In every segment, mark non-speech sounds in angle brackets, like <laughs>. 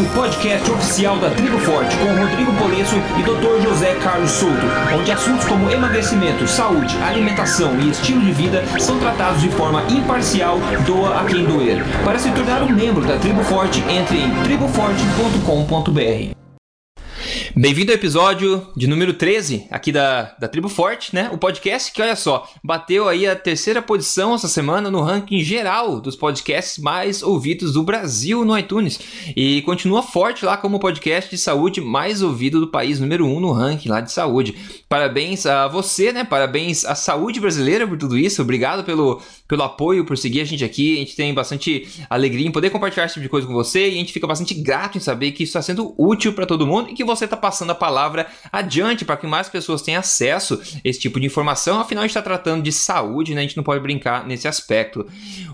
o podcast oficial da Tribo Forte com Rodrigo Polesso e Dr. José Carlos Souto, onde assuntos como emagrecimento, saúde, alimentação e estilo de vida são tratados de forma imparcial, doa a quem doer. Para se tornar um membro da Tribo Forte, entre em triboforte.com.br. Bem-vindo ao episódio de número 13 aqui da, da Tribo Forte, né? O podcast que, olha só, bateu aí a terceira posição essa semana no ranking geral dos podcasts mais ouvidos do Brasil no iTunes. E continua forte lá como podcast de saúde mais ouvido do país, número 1 um no ranking lá de saúde. Parabéns a você, né? Parabéns à saúde brasileira por tudo isso. Obrigado pelo, pelo apoio, por seguir a gente aqui. A gente tem bastante alegria em poder compartilhar esse tipo de coisa com você e a gente fica bastante grato em saber que isso está sendo útil para todo mundo e que você está passando a palavra adiante para que mais pessoas tenham acesso a esse tipo de informação. Afinal, a gente está tratando de saúde, né? A gente não pode brincar nesse aspecto.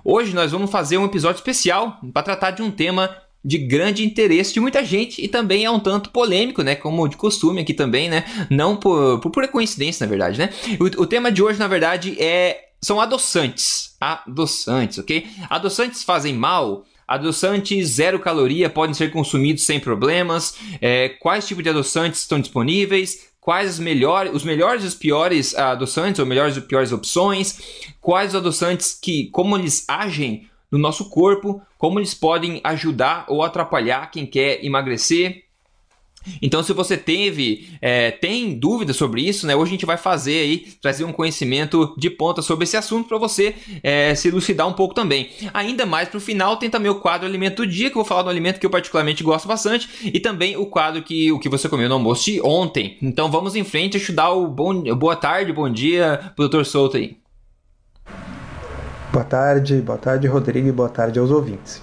Hoje nós vamos fazer um episódio especial para tratar de um tema de grande interesse de muita gente e também é um tanto polêmico, né? Como de costume aqui também, né? Não por, por pura coincidência, na verdade, né? O, o tema de hoje, na verdade, é são adoçantes. Adoçantes, ok? Adoçantes fazem mal? Adoçantes zero caloria podem ser consumidos sem problemas. É, quais tipos de adoçantes estão disponíveis? Quais os melhores, os melhores e os piores adoçantes, ou melhores e piores opções? Quais os adoçantes que, como eles agem no nosso corpo? Como eles podem ajudar ou atrapalhar quem quer emagrecer? Então, se você teve, é, tem dúvidas sobre isso, né? Hoje a gente vai fazer aí, trazer um conhecimento de ponta sobre esse assunto para você é, se elucidar um pouco também. Ainda mais para o final, tem também o quadro Alimento do Dia, que eu vou falar do alimento que eu particularmente gosto bastante, e também o quadro que o que você comeu no almoço de ontem. Então vamos em frente, deixa eu dar o bom, boa tarde, bom dia pro Dr. Souto aí. Boa tarde, boa tarde, Rodrigo, e boa tarde aos ouvintes.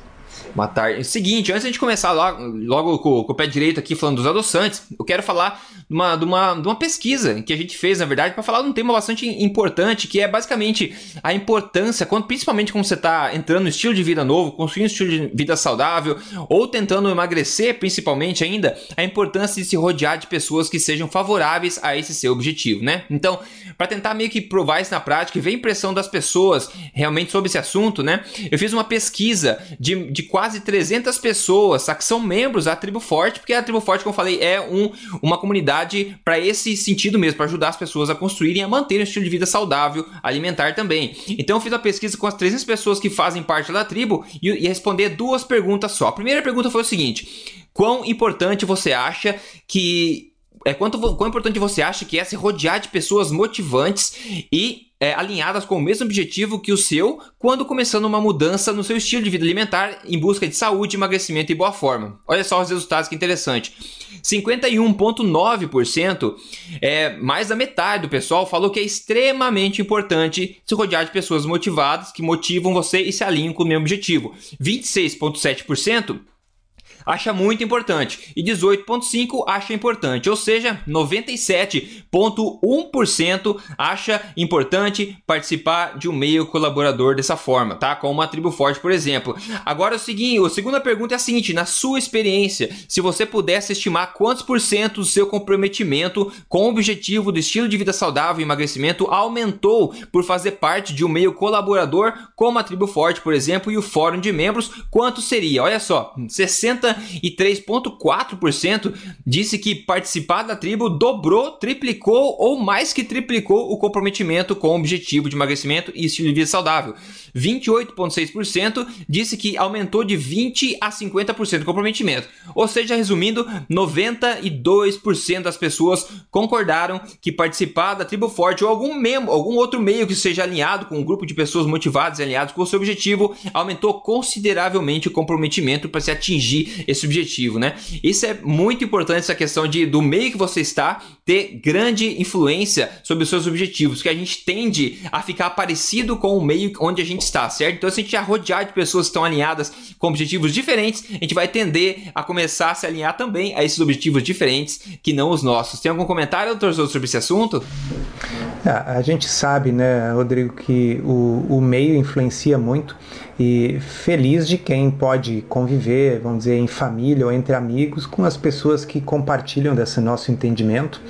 Boa tarde. Seguinte, antes de a gente começar logo, logo com, com, o pé direito aqui falando dos adoçantes, eu quero falar de uma, de uma, de uma pesquisa que a gente fez, na verdade, para falar de um tema bastante importante, que é basicamente a importância, quando, principalmente quando você está entrando no estilo de vida novo, construindo um estilo de vida saudável, ou tentando emagrecer, principalmente ainda, a importância de se rodear de pessoas que sejam favoráveis a esse seu objetivo, né? Então, para tentar meio que provar isso na prática e ver a impressão das pessoas realmente sobre esse assunto, né? Eu fiz uma pesquisa de, de quase quase 300 pessoas, que são membros da Tribo Forte, porque a Tribo Forte, como eu falei, é um, uma comunidade para esse sentido mesmo, para ajudar as pessoas a construírem e a manterem um estilo de vida saudável, alimentar também. Então eu fiz a pesquisa com as 300 pessoas que fazem parte da tribo e, e responder duas perguntas só. A primeira pergunta foi o seguinte: quão importante você acha que é quanto quão importante você acha que é se rodear de pessoas motivantes e é, alinhadas com o mesmo objetivo que o seu quando começando uma mudança no seu estilo de vida alimentar em busca de saúde, emagrecimento e boa forma. Olha só os resultados que interessante. 51,9%, é, mais da metade do pessoal falou que é extremamente importante se rodear de pessoas motivadas, que motivam você e se alinham com o mesmo objetivo. 26,7% acha muito importante e 18,5% acha importante, ou seja, 97,1% acha importante participar de um meio colaborador dessa forma, tá? Com uma tribo forte, por exemplo. Agora é o seguinte, a segunda pergunta é a seguinte: na sua experiência, se você pudesse estimar quantos por cento do seu comprometimento com o objetivo do estilo de vida saudável e emagrecimento aumentou por fazer parte de um meio colaborador como a tribo forte, por exemplo, e o fórum de membros, quanto seria? Olha só, 60 e 3,4% disse que participar da tribo dobrou, triplicou ou mais que triplicou o comprometimento com o objetivo de emagrecimento e estilo de vida saudável. 28,6% disse que aumentou de 20 a 50% o comprometimento. Ou seja, resumindo, 92% das pessoas concordaram que participar da tribo forte ou algum membro, algum outro meio que seja alinhado com um grupo de pessoas motivadas e alinhados com o seu objetivo aumentou consideravelmente o comprometimento para se atingir esse objetivo, né? Isso é muito importante essa questão de do meio que você está ter grande influência sobre os seus objetivos, que a gente tende a ficar parecido com o meio onde a gente está, certo? Então se a gente é rodear de pessoas que estão alinhadas com objetivos diferentes, a gente vai tender a começar a se alinhar também a esses objetivos diferentes que não os nossos. Tem algum comentário, doutor, sobre esse assunto? É, a gente sabe, né, Rodrigo, que o, o meio influencia muito e feliz de quem pode conviver, vamos dizer, em família ou entre amigos com as pessoas que compartilham desse nosso entendimento,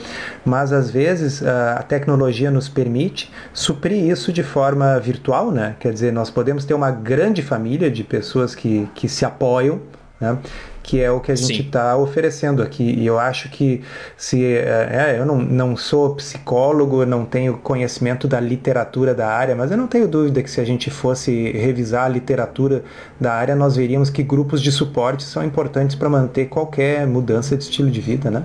mas às vezes a tecnologia nos permite suprir isso de forma virtual, né? Quer dizer, nós podemos ter uma grande família de pessoas que, que se apoiam, né? Que é o que a gente está oferecendo aqui. E eu acho que se é, eu não, não sou psicólogo, não tenho conhecimento da literatura da área, mas eu não tenho dúvida que se a gente fosse revisar a literatura da área, nós veríamos que grupos de suporte são importantes para manter qualquer mudança de estilo de vida, né?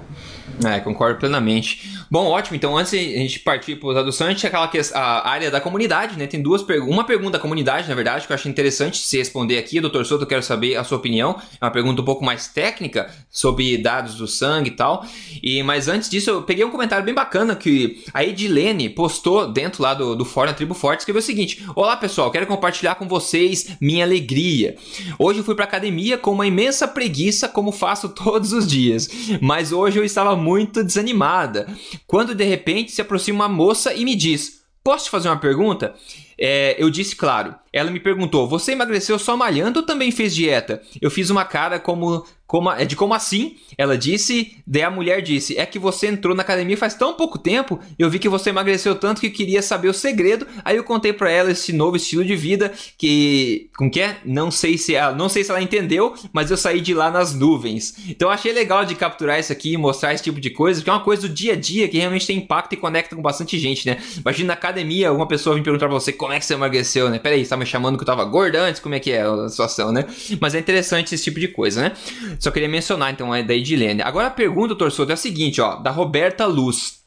É, concordo plenamente. Bom, ótimo. Então, antes de a gente partir para o tradução, a gente aquela que a área da comunidade, né? Tem duas perguntas. Uma pergunta da comunidade, na verdade, que eu acho interessante se responder aqui. Doutor Soto, eu quero saber a sua opinião. É uma pergunta um pouco mais técnica sobre dados do sangue e tal. E, mas antes disso, eu peguei um comentário bem bacana que a Edilene postou dentro lá do, do fórum Tribo Forte, escreveu o seguinte: Olá pessoal, quero compartilhar com vocês minha alegria. Hoje eu fui para academia com uma imensa preguiça, como faço todos os dias. Mas hoje eu estava muito desanimada, quando de repente se aproxima uma moça e me diz: Posso te fazer uma pergunta? É, eu disse claro. Ela me perguntou: Você emagreceu só malhando ou também fez dieta? Eu fiz uma cara como como, é de como assim? Ela disse, daí a mulher disse: É que você entrou na academia faz tão pouco tempo, eu vi que você emagreceu tanto que queria saber o segredo. Aí eu contei para ela esse novo estilo de vida que. Com que é? Não sei se ela, não sei se ela entendeu, mas eu saí de lá nas nuvens. Então eu achei legal de capturar isso aqui e mostrar esse tipo de coisa, que é uma coisa do dia a dia que realmente tem impacto e conecta com bastante gente, né? Imagina na academia, uma pessoa vir perguntar pra você como é que você emagreceu, né? Peraí, você tá me chamando que eu tava gorda antes? Como é que é a situação, né? Mas é interessante esse tipo de coisa, né? Só queria mencionar, então, é da Edilene. Agora a pergunta, Torçoto, é a seguinte, ó, da Roberta Luz.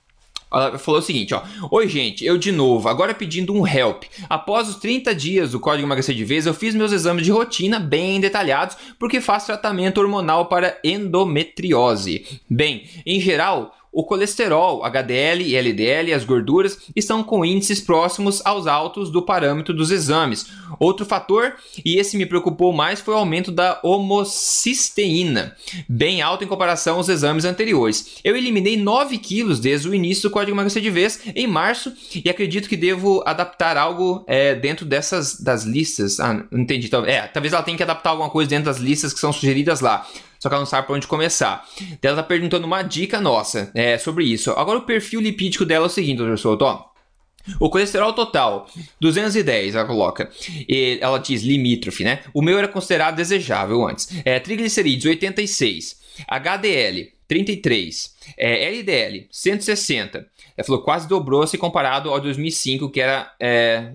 Ela falou o seguinte, ó. Oi, gente, eu de novo, agora pedindo um help. Após os 30 dias do código emagrecer de vez, eu fiz meus exames de rotina bem detalhados, porque faço tratamento hormonal para endometriose. Bem, em geral, o colesterol, HDL e LDL as gorduras estão com índices próximos aos altos do parâmetro dos exames. Outro fator, e esse me preocupou mais, foi o aumento da homocisteína, bem alto em comparação aos exames anteriores. Eu eliminei 9 quilos desde o início do código emagrecer de vez em março e acredito que devo adaptar algo é, dentro dessas das listas. Ah, entendi. É, talvez ela tenha que adaptar alguma coisa dentro das listas que são sugeridas lá só que ela não sabe por onde começar. Ela tá perguntando uma dica nossa é, sobre isso. Agora o perfil lipídico dela é o seguinte, doutor Souto, ó. O colesterol total, 210, ela coloca. E ela diz limítrofe, né? O meu era considerado desejável antes. É, triglicerídeos, 86. HDL, 33. É, LDL, 160. Ela falou quase dobrou se comparado ao 2005, que era é,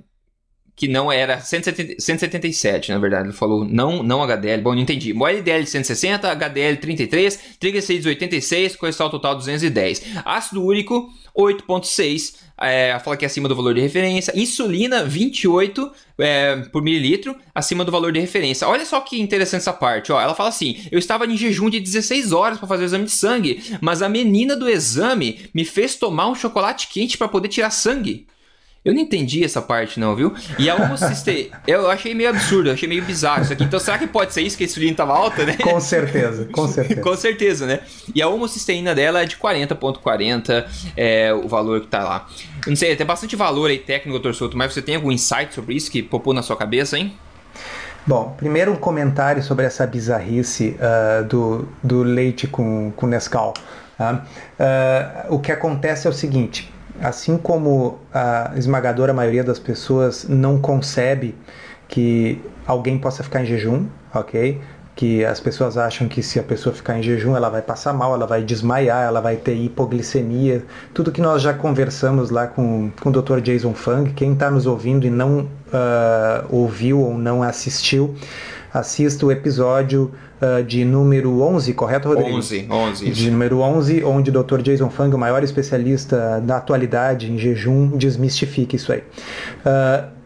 que não era 170, 177, na verdade. Ele falou não, não HDL. Bom, não entendi. LDL 160, HDL 33, triglicéridos 86, colesterol total 210. Ácido úrico 8.6, é, fala que é acima do valor de referência. Insulina 28 é, por mililitro, acima do valor de referência. Olha só que interessante essa parte. Ó. Ela fala assim: eu estava em jejum de 16 horas para fazer o exame de sangue, mas a menina do exame me fez tomar um chocolate quente para poder tirar sangue. Eu não entendi essa parte, não, viu? E a homocisteína, <laughs> eu achei meio absurdo, eu achei meio bizarro isso aqui. Então, será que pode ser isso que a insulina estava alta, né? Com certeza, com <laughs> certeza. com certeza, né? E a homocisteína dela é de 40,40, ,40, é o valor que tá lá. Eu não sei, tem bastante valor aí técnico, doutor Souto, mas você tem algum insight sobre isso que popou na sua cabeça, hein? Bom, primeiro um comentário sobre essa bizarrice uh, do, do leite com, com Nescau. Uh, uh, o que acontece é o seguinte: assim como a esmagadora maioria das pessoas não concebe que alguém possa ficar em jejum, ok? Que as pessoas acham que se a pessoa ficar em jejum ela vai passar mal, ela vai desmaiar, ela vai ter hipoglicemia, tudo que nós já conversamos lá com, com o Dr. Jason Fung. Quem está nos ouvindo e não uh, ouviu ou não assistiu, assista o episódio uh, de número 11, correto, Rodrigo? 11, 11. De número 11, onde o Dr. Jason Fung, o maior especialista da atualidade em jejum, desmistifica isso aí. Uh,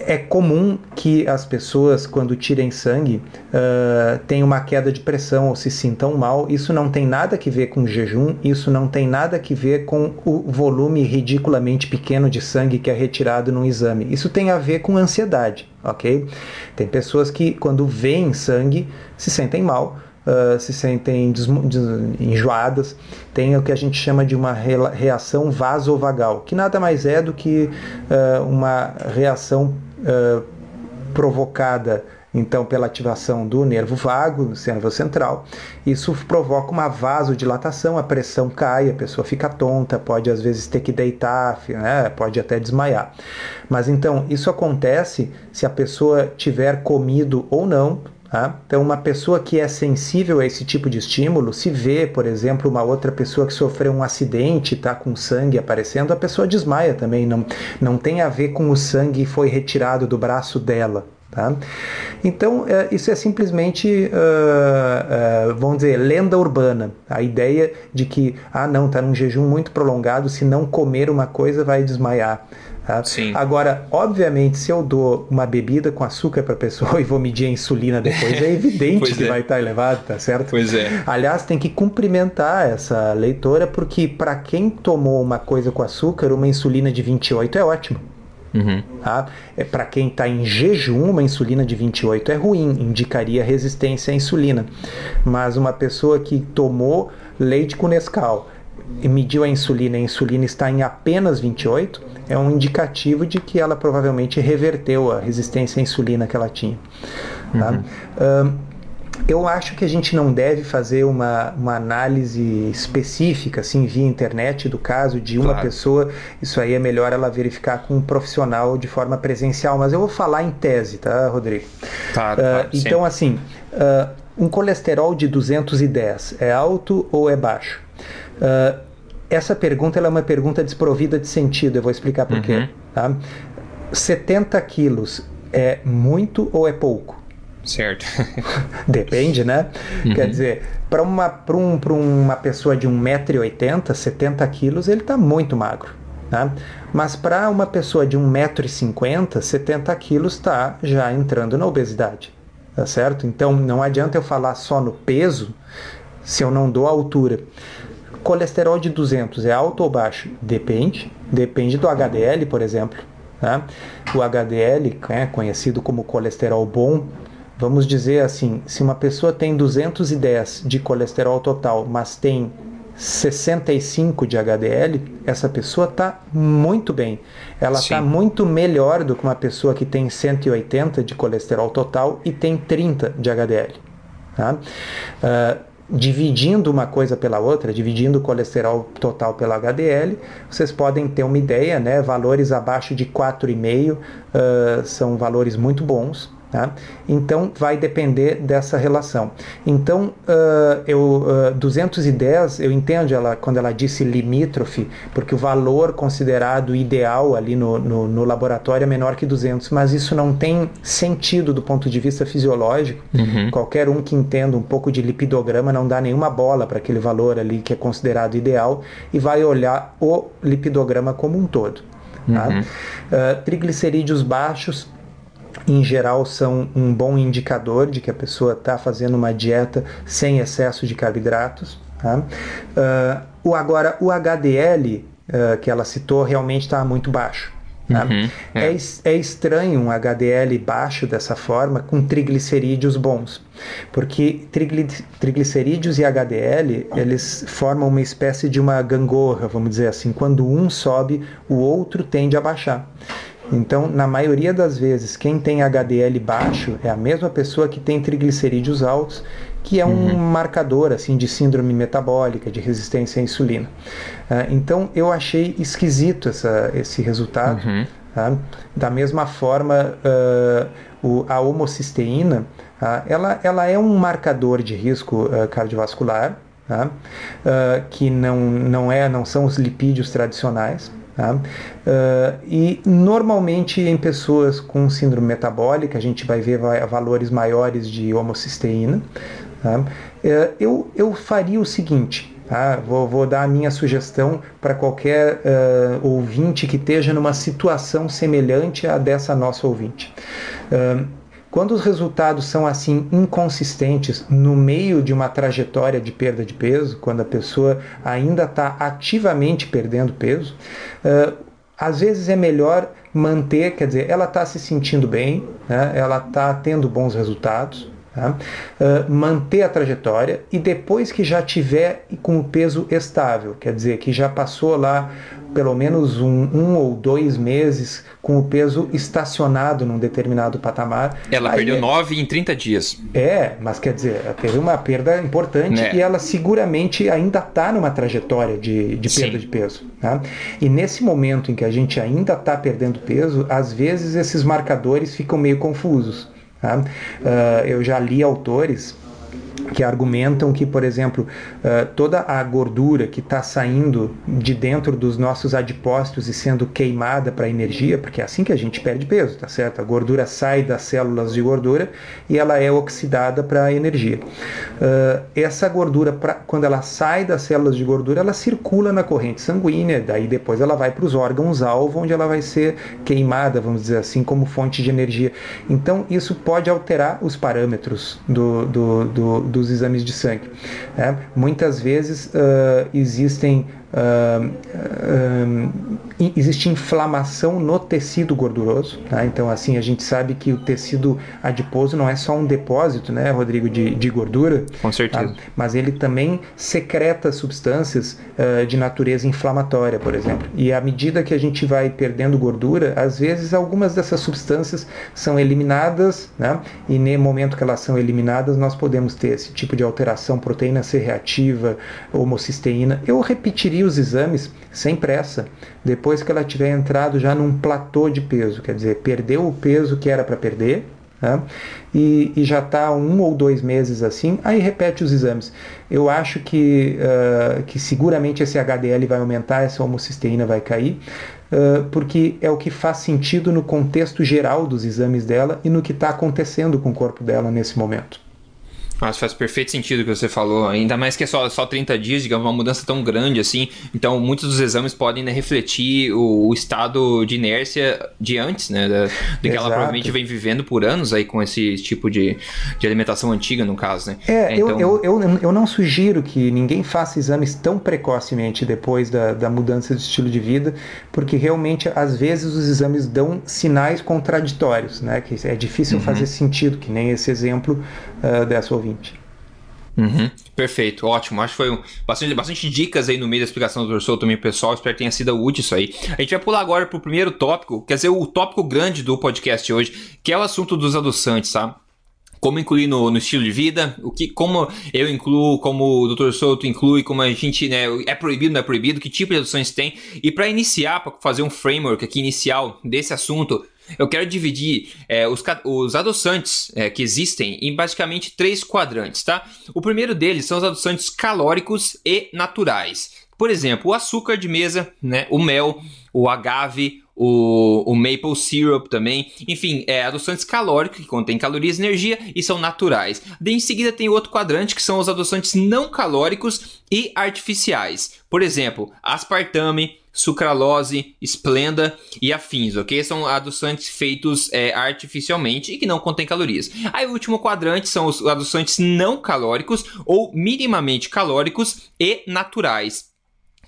é comum que as pessoas, quando tirem sangue, uh, tenham uma queda de pressão ou se sintam mal. Isso não tem nada que ver com jejum, isso não tem nada que ver com o volume ridiculamente pequeno de sangue que é retirado num exame. Isso tem a ver com ansiedade, ok? Tem pessoas que, quando veem sangue, se sentem mal. Uh, se sentem enjoadas, tem o que a gente chama de uma reação vasovagal, que nada mais é do que uh, uma reação uh, provocada então pela ativação do nervo vago, no nervo central. Isso provoca uma vasodilatação, a pressão cai, a pessoa fica tonta, pode às vezes ter que deitar, né? pode até desmaiar. Mas então isso acontece se a pessoa tiver comido ou não Tá? Então, uma pessoa que é sensível a esse tipo de estímulo, se vê, por exemplo, uma outra pessoa que sofreu um acidente, está com sangue aparecendo, a pessoa desmaia também. Não, não tem a ver com o sangue foi retirado do braço dela. Tá? Então, é, isso é simplesmente, uh, uh, vamos dizer, lenda urbana. A ideia de que, ah, não, está num jejum muito prolongado, se não comer uma coisa vai desmaiar. Tá? Agora, obviamente, se eu dou uma bebida com açúcar para a pessoa <laughs> e vou medir a insulina depois, é evidente que é. vai estar tá elevado, tá certo? Pois é. Aliás, tem que cumprimentar essa leitora, porque para quem tomou uma coisa com açúcar, uma insulina de 28 é ótimo. Uhum. Tá? É, para quem está em jejum, uma insulina de 28 é ruim, indicaria resistência à insulina. Mas uma pessoa que tomou leite com Nescau e mediu a insulina e a insulina está em apenas 28, é um indicativo de que ela provavelmente reverteu a resistência à insulina que ela tinha. Tá? Uhum. Eu acho que a gente não deve fazer uma, uma análise específica, assim, via internet do caso de uma claro. pessoa. Isso aí é melhor ela verificar com um profissional de forma presencial. Mas eu vou falar em tese, tá, Rodrigo? Tá, uh, então, assim, uh, um colesterol de 210 é alto ou é baixo? Uh, essa pergunta é uma pergunta desprovida de sentido, eu vou explicar por uhum. quê. Tá? 70 quilos é muito ou é pouco? Certo. <laughs> Depende, né? Uhum. Quer dizer, para uma, um, uma pessoa de 1,80m, 70 quilos, ele está muito magro. Tá? Mas para uma pessoa de 1,50m, 70 quilos está já entrando na obesidade. Tá certo? Então não adianta eu falar só no peso se eu não dou a altura. Colesterol de 200 é alto ou baixo? Depende. Depende do HDL, por exemplo. Né? O HDL, é conhecido como colesterol bom, vamos dizer assim, se uma pessoa tem 210 de colesterol total, mas tem 65 de HDL, essa pessoa está muito bem. Ela está muito melhor do que uma pessoa que tem 180 de colesterol total e tem 30 de HDL. Tá? Uh, dividindo uma coisa pela outra, dividindo o colesterol total pela HDL, vocês podem ter uma ideia, né? Valores abaixo de 4,5 uh, são valores muito bons. Tá? Então vai depender dessa relação. Então uh, eu uh, 210 eu entendo ela quando ela disse limítrofe, porque o valor considerado ideal ali no, no, no, laboratório é menor que 200, mas isso não tem sentido do ponto de vista fisiológico. Uhum. Qualquer um que entenda um pouco de lipidograma não dá nenhuma bola para aquele valor ali que é considerado ideal e vai olhar o lipidograma como um todo. Tá? Uhum. Uh, triglicerídeos baixos em geral são um bom indicador de que a pessoa está fazendo uma dieta sem excesso de carboidratos. Tá? Uh, o, agora, o HDL uh, ah, que ela citou realmente está muito baixo. Tá? Uhum, é. É, é. estranho um HDL baixo dessa forma com triglicerídeos bons, porque trigli, triglicerídeos e HDL eles formam uma espécie de uma gangorra, vamos dizer assim. Quando um sobe, o outro tende a baixar. Então, na maioria das vezes, quem tem HDL baixo é a mesma pessoa que tem triglicerídeos altos, que é um uhum. marcador assim de síndrome metabólica, de resistência à insulina. Uh, então, eu achei esquisito essa, esse resultado. Uhum. Tá? Da mesma forma, uh, o, a homocisteína, uh, ela, ela é um marcador de risco cardiovascular, tá? que não, não, é, não são os lipídios tradicionais. Tá? Uh, e normalmente em pessoas com síndrome metabólica a gente vai ver valores maiores de homocisteína. Tá? Uh, eu, eu faria o seguinte, tá? vou, vou dar a minha sugestão para qualquer uh, ouvinte que esteja numa situação semelhante à dessa nossa ouvinte. Quando os resultados são assim inconsistentes no meio de uma trajetória de perda de peso, quando a pessoa ainda está ativamente perdendo peso, uh, às vezes é melhor manter, quer dizer, ela está se sentindo bem, né? ela está tendo bons resultados? Uh, manter a trajetória e depois que já tiver com o peso estável, quer dizer, que já passou lá pelo menos um, um ou dois meses com o peso estacionado num determinado patamar. Ela perdeu é... 9 em 30 dias. É, mas quer dizer, teve uma perda importante é. e ela seguramente ainda está numa trajetória de, de perda Sim. de peso. Tá? E nesse momento em que a gente ainda está perdendo peso, às vezes esses marcadores ficam meio confusos. Tá? Uh, eu já li autores que argumentam que, por exemplo, uh, toda a gordura que está saindo de dentro dos nossos adipócitos e sendo queimada para energia, porque é assim que a gente perde peso, tá certo? A gordura sai das células de gordura e ela é oxidada para energia. Uh, essa gordura, quando ela sai das células de gordura, ela circula na corrente sanguínea, daí depois ela vai para os órgãos-alvo, onde ela vai ser queimada, vamos dizer assim, como fonte de energia. Então, isso pode alterar os parâmetros do, do, do dos exames de sangue. Né? Muitas vezes uh, existem Uh, uh, existe inflamação no tecido gorduroso, tá? então assim a gente sabe que o tecido adiposo não é só um depósito, né, Rodrigo, de, de gordura, com certeza, tá? mas ele também secreta substâncias uh, de natureza inflamatória, por exemplo. E à medida que a gente vai perdendo gordura, às vezes algumas dessas substâncias são eliminadas, né? e no momento que elas são eliminadas nós podemos ter esse tipo de alteração, proteína C reativa, homocisteína. Eu repetiria repetir os exames sem pressa, depois que ela tiver entrado já num platô de peso, quer dizer, perdeu o peso que era para perder, né? e, e, já está um ou dois meses assim, aí repete os exames. Eu acho que, uh, que seguramente esse HDL vai aumentar, essa homocisteína vai cair, uh, porque é o que faz sentido no contexto geral dos exames dela e no que está acontecendo com o corpo dela nesse momento. Mas faz perfeito sentido o que você falou, ainda mais que é só, só 30 dias, digamos, uma mudança tão grande assim. Então, muitos dos exames podem né, refletir o, o, estado de inércia de antes, né? Da, que ela provavelmente vem vivendo por anos aí com esse tipo de, de alimentação antiga, no caso, né? É, então... eu, eu, eu, eu não sugiro que ninguém faça exames tão precocemente depois da, da mudança de estilo de vida, porque realmente, às vezes, os exames dão sinais contraditórios, né? Que é difícil uhum. fazer sentido, que nem esse exemplo uh, dessa ouvinte ouvinte. Uhum, perfeito, ótimo. Acho que foi um, bastante, bastante dicas aí no meio da explicação do professor também, pessoal. Espero que tenha sido útil isso aí. A gente vai pular agora para o primeiro tópico, quer dizer, o tópico grande do podcast hoje, que é o assunto dos adoçantes, tá? como incluir no, no, estilo de vida, o que, como eu incluo, como o Dr. Souto inclui, como a gente, né, é proibido, não é proibido, que tipo de adoções tem. E para iniciar, para fazer um framework aqui inicial desse assunto, eu quero dividir é, os, os, adoçantes é, que existem em basicamente três quadrantes, tá? O primeiro deles são os adoçantes calóricos e naturais. Por exemplo, o açúcar de mesa, né, o mel, o agave, o, o, maple syrup também. Enfim, é adoçantes calóricos que contêm calorias e energia e são naturais. Daí em seguida tem outro quadrante que são os adoçantes não calóricos e artificiais. Por exemplo, aspartame, sucralose, esplenda e afins, ok? São adoçantes feitos é, artificialmente e que não contêm calorias. Aí o último quadrante são os adoçantes não calóricos ou minimamente calóricos e naturais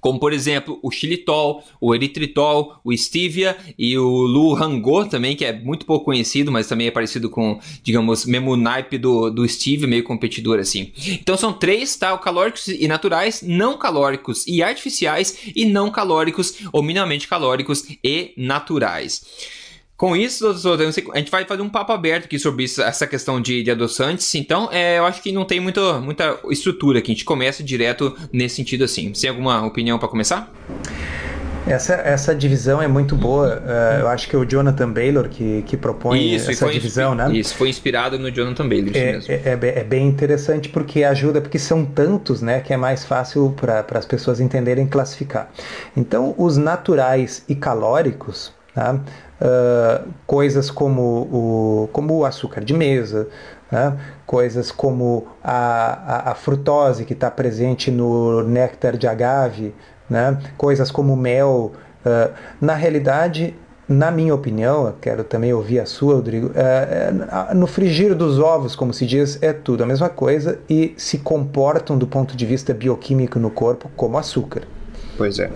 como por exemplo o xilitol, o eritritol, o stevia e o luhango também, que é muito pouco conhecido, mas também é parecido com, digamos, mesmo naipe do, do stevia, meio competidor assim. Então são três, tá? Calóricos e naturais, não calóricos e artificiais e não calóricos ou minimamente calóricos e naturais. Com isso, doutor, a gente vai fazer um papo aberto aqui sobre isso, essa questão de, de adoçantes. Então, é, eu acho que não tem muito, muita estrutura aqui. A gente começa direto nesse sentido assim. Você tem alguma opinião para começar? Essa, essa divisão é muito boa. Uh, eu acho que é o Jonathan Baylor que, que propõe isso, essa divisão, né? Isso, foi inspirado no Jonathan Baylor. É, é, é, é, bem interessante porque ajuda, porque são tantos, né, que é mais fácil para as pessoas entenderem classificar. Então, os naturais e calóricos, tá? Coisas como o, como o açúcar de mesa, né? coisas como a, a, a frutose que está presente no néctar de agave, né? coisas como mel. Uh, na realidade, na minha opinião, quero também ouvir a sua, Rodrigo, no frigir dos ovos, como se diz, é tudo a mesma coisa e se comportam do ponto de vista bioquímico no corpo como açúcar. Pois é.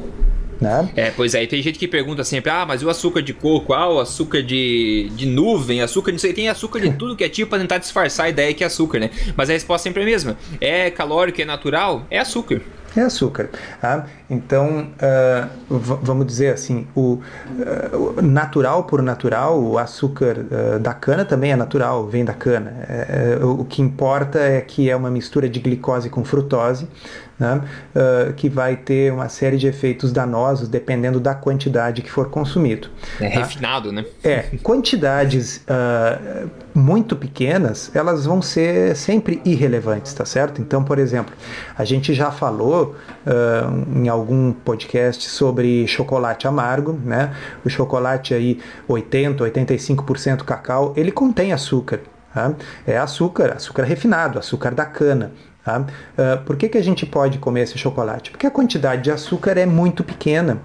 Né? É, pois é, e tem gente que pergunta sempre, ah, mas o açúcar de coco, ah, o açúcar de, de nuvem, açúcar de não sei, tem açúcar de tudo que é tipo pra tentar disfarçar a ideia que é açúcar, né? Mas a resposta sempre é a mesma. É calórico, é natural, é açúcar. É açúcar. Tá? Então, uh, vamos dizer assim, o uh, natural por natural, o açúcar uh, da cana também é natural, vem da cana. É, é, o que importa é que é uma mistura de glicose com frutose, né, uh, que vai ter uma série de efeitos danosos dependendo da quantidade que for consumido. É tá? refinado, né? É, quantidades uh, muito pequenas, elas vão ser sempre irrelevantes, tá certo? Então, por exemplo, a gente já falou uh, em algum podcast sobre chocolate amargo, né? O chocolate aí 80, 85% cacau, ele contém açúcar. Tá? É açúcar, açúcar refinado, açúcar da cana. Tá? Uh, por que, que a gente pode comer esse chocolate? Porque a quantidade de açúcar é muito pequena,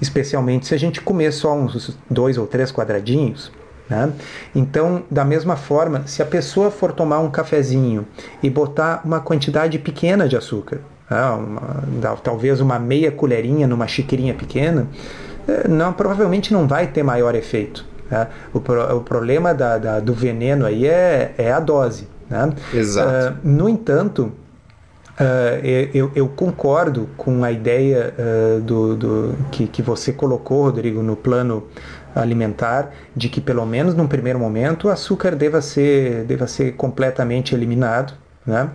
especialmente se a gente comer só uns dois ou três quadradinhos. Né? Então, da mesma forma, se a pessoa for tomar um cafezinho e botar uma quantidade pequena de açúcar, né? uma, talvez uma meia colherinha numa chiqueirinha pequena, eh, não, provavelmente não vai ter maior efeito. Né? O, pro, o problema da, da, do veneno aí é, é a dose. Né? Exato. Uh, no entanto, Uh, eu, eu, concordo com a ideia uh, do, do, que, que você colocou, Rodrigo, no plano alimentar, de que pelo menos num primeiro momento o açúcar deva ser, deva ser completamente eliminado. Né?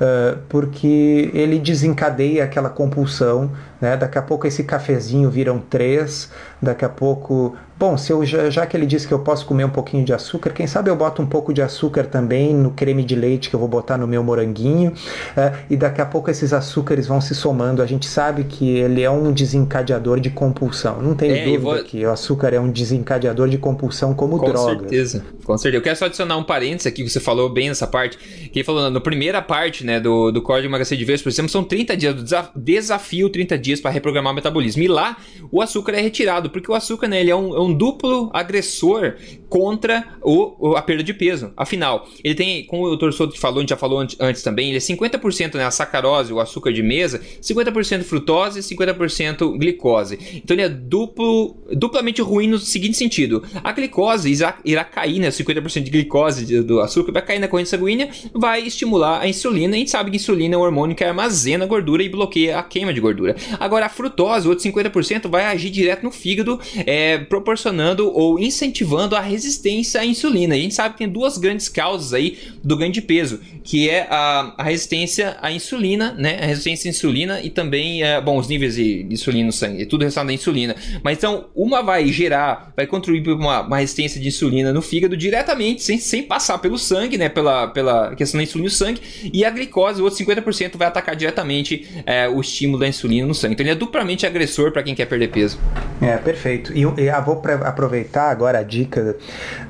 Uh, porque ele desencadeia aquela compulsão, né? daqui a pouco esse cafezinho viram três, daqui a pouco Bom, se eu, já, já, que ele disse que eu posso comer um pouquinho de açúcar, quem sabe eu boto um pouco de açúcar também no creme de leite que eu vou botar no meu moranguinho, é, e daqui a pouco esses açúcares vão se somando. A gente sabe que ele é um desencadeador de compulsão. Não tenho é, dúvida vou... que o açúcar é um desencadeador de compulsão como com droga. Com certeza, com certeza. Eu quero só adicionar um parênteses aqui, que você falou bem nessa parte, que ele falou na primeira parte né, do, do Código Emagrecer de Vez, por exemplo, são 30 dias, do desafio 30 dias para reprogramar o metabolismo. E lá o açúcar é retirado, porque o açúcar né, ele é um, é um duplo agressor contra o, a perda de peso. Afinal, ele tem, como o Dr. Souto falou, a gente já falou antes, também, ele é 50% né, a sacarose, o açúcar de mesa, 50% frutose e 50% glicose. Então ele é duplo, duplamente ruim no seguinte sentido: a glicose irá, irá cair, né, 50% de glicose do açúcar vai cair na corrente sanguínea, vai estimular a insulina. A gente sabe que a insulina é um hormônio que armazena gordura e bloqueia a queima de gordura. Agora, a frutose, o outro 50%, vai agir direto no fígado, é, proporcionando ou incentivando a resistência à insulina. E a gente sabe que tem duas grandes causas aí do ganho de peso, que é a, a resistência à insulina, né? A resistência à insulina e também, é, bom, os níveis de, insulina no sangue, é tudo relacionado à insulina. Mas então, uma vai gerar, vai contribuir para uma, uma, resistência de insulina no fígado diretamente, sem, sem passar pelo sangue, né? Pela, pela questão da insulina no sangue, e a glicose, o outro 50%, vai atacar diretamente é, o estímulo da insulina no sangue. Então ele é duplamente agressor para quem quer perder peso. É, perfeito. E eu, eu vou aproveitar agora a dica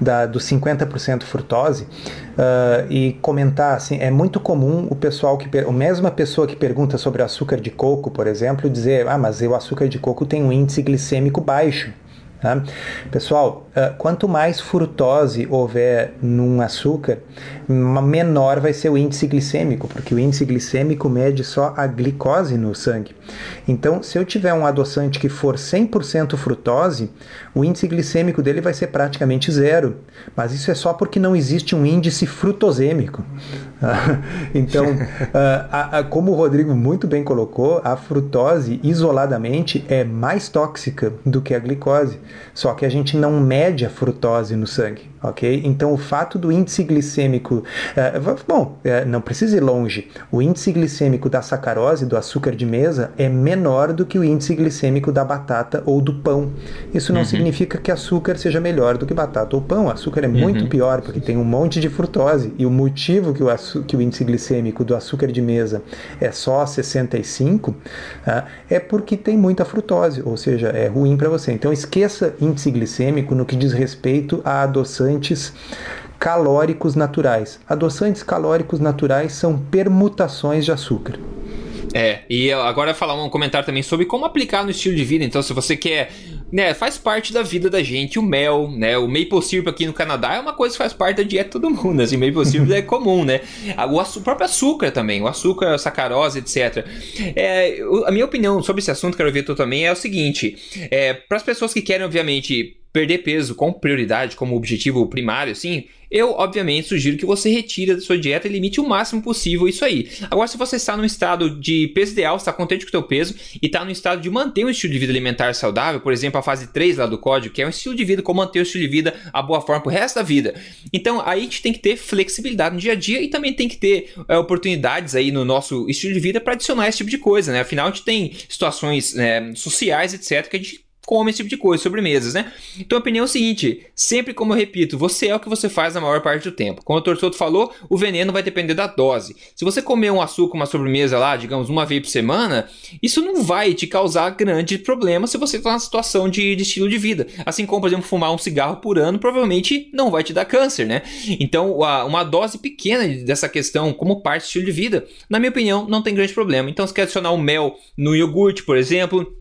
da, do 50% frutose uh, e comentar assim, é muito comum o pessoal que a mesma pessoa que pergunta sobre açúcar de coco, por exemplo, dizer, ah, mas o açúcar de coco tem um índice glicêmico baixo. Tá? Pessoal, quanto mais frutose houver num açúcar, menor vai ser o índice glicêmico, porque o índice glicêmico mede só a glicose no sangue. Então, se eu tiver um adoçante que for 100% frutose, o índice glicêmico dele vai ser praticamente zero. Mas isso é só porque não existe um índice frutosêmico. <laughs> então, uh, como o Rodrigo muito bem colocou, a frutose isoladamente é mais tóxica do que a glicose. Só que a gente não mede a frutose no sangue ok? Então o fato do índice glicêmico, é, bom, é, não precisa ir longe. O índice glicêmico da sacarose, do açúcar de mesa, é menor do que o índice glicêmico da batata ou do pão. Isso não uhum. significa que açúcar seja melhor do que batata ou pão. O açúcar é muito uhum. pior porque tem um monte de frutose e o motivo que o, que o índice glicêmico do açúcar de mesa é só 65 é, é porque tem muita frutose, ou seja, é ruim para você. Então esqueça índice glicêmico no que diz respeito a adoçante adoçantes calóricos naturais. Adoçantes calóricos naturais são permutações de açúcar. É, e agora falar um comentário também sobre como aplicar no estilo de vida. Então, se você quer, né, faz parte da vida da gente, o mel, né, o maple syrup aqui no Canadá é uma coisa que faz parte da dieta de todo mundo, assim, maple syrup <laughs> é comum, né? O, o próprio açúcar também, o açúcar, a sacarose, etc. É, a minha opinião sobre esse assunto, quero ver tu também, é o seguinte, é, para as pessoas que querem, obviamente, perder peso com prioridade, como objetivo primário, assim, eu, obviamente, sugiro que você retire da sua dieta e limite o máximo possível isso aí. Agora, se você está no estado de peso ideal, está contente com o seu peso e está no estado de manter um estilo de vida alimentar saudável, por exemplo, a fase 3 lá do código, que é um estilo de vida como manter o estilo de vida a boa forma pro resto da vida. Então, aí a gente tem que ter flexibilidade no dia a dia e também tem que ter é, oportunidades aí no nosso estilo de vida para adicionar esse tipo de coisa, né? Afinal, a gente tem situações é, sociais, etc, que a gente come esse tipo de coisa, sobremesas, né? Então a opinião é o seguinte: sempre como eu repito, você é o que você faz na maior parte do tempo. Como o Torçoto falou, o veneno vai depender da dose. Se você comer um açúcar, uma sobremesa lá, digamos, uma vez por semana, isso não vai te causar grande problema se você está na situação de, de, estilo de vida. Assim como, por exemplo, fumar um cigarro por ano provavelmente não vai te dar câncer, né? Então, uma dose pequena dessa questão como parte do estilo de vida, na minha opinião, não tem grande problema. Então, se quer adicionar o mel no iogurte, por exemplo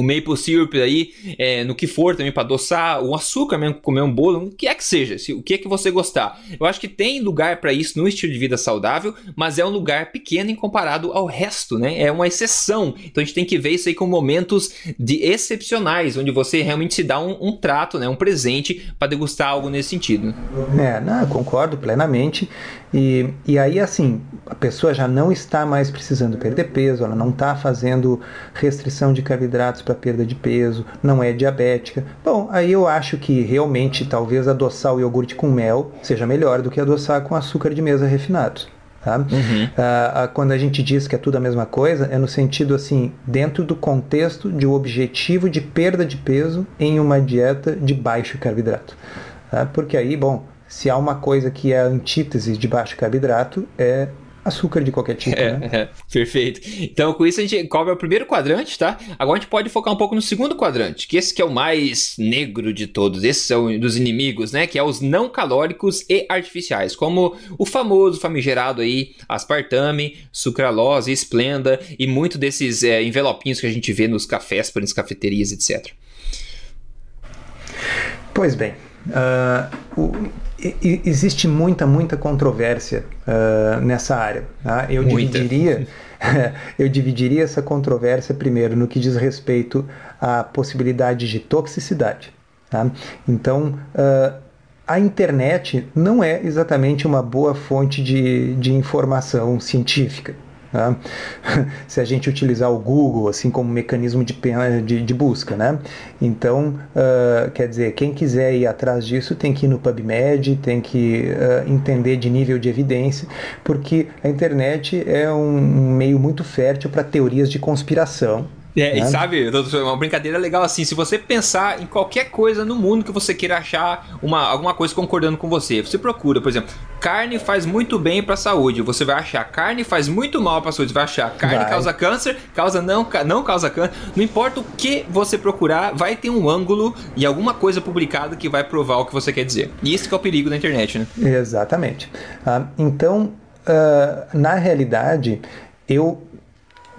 o maple syrup aí, é, no que for também para adoçar, o açúcar mesmo, comer um bolo, o que é que seja, se, o que é que você gostar. Eu acho que tem lugar para isso no estilo de vida saudável, mas é um lugar pequeno em comparado ao resto, né? É uma exceção. Então a gente tem que ver isso aí com momentos de excepcionais, onde você realmente se dá um, um trato, né, um presente para degustar algo nesse sentido. É, não, concordo plenamente. E, e aí, assim, a pessoa já não está mais precisando perder peso, ela não está fazendo restrição de carboidratos para perda de peso, não é diabética. Bom, aí eu acho que realmente talvez adoçar o iogurte com mel seja melhor do que adoçar com açúcar de mesa refinado. Tá? Uhum. Ah, quando a gente diz que é tudo a mesma coisa, é no sentido assim, dentro do contexto de um objetivo de perda de peso em uma dieta de baixo carboidrato. Tá? Porque aí, bom, se há uma coisa que é a antítese de baixo carboidrato, é açúcar de qualquer tipo, é, né? É, perfeito. Então, com isso a gente cobre o primeiro quadrante, tá? Agora a gente pode focar um pouco no segundo quadrante, que esse que é o mais negro de todos. Esses são dos inimigos, né? Que é os não calóricos e artificiais, como o famoso famigerado aí aspartame, sucralose, esplenda e muito desses é, envelopinhos que a gente vê nos cafés, nas cafeterias, etc. Pois bem, uh, o existe muita, muita controvérsia uh, nessa área. Tá? Eu muita. dividiria. <laughs> <laughs> eu dividiria essa controvérsia primeiro no que diz respeito à possibilidade de toxicidade. Tá? Então, uh, a internet não é exatamente uma boa fonte de, de informação científica. Tá? <laughs> Se a gente utilizar o Google assim como mecanismo de, de, de busca, né? Então, uh, quer dizer, quem quiser ir atrás disso tem que ir no PubMed, tem que uh, entender de nível de evidência, porque a internet é um, um meio muito fértil para teorias de conspiração. É, né? e sabe, uma brincadeira legal assim, se você pensar em qualquer coisa no mundo que você queira achar uma, alguma coisa concordando com você, você procura, por exemplo, carne faz muito bem para a saúde, você vai achar carne faz muito mal para a saúde, você vai achar carne vai. causa câncer, causa não, não causa câncer, não importa o que você procurar, vai ter um ângulo e alguma coisa publicada que vai provar o que você quer dizer. E isso que é o perigo da internet, né? Exatamente. Ah, então, uh, na realidade, eu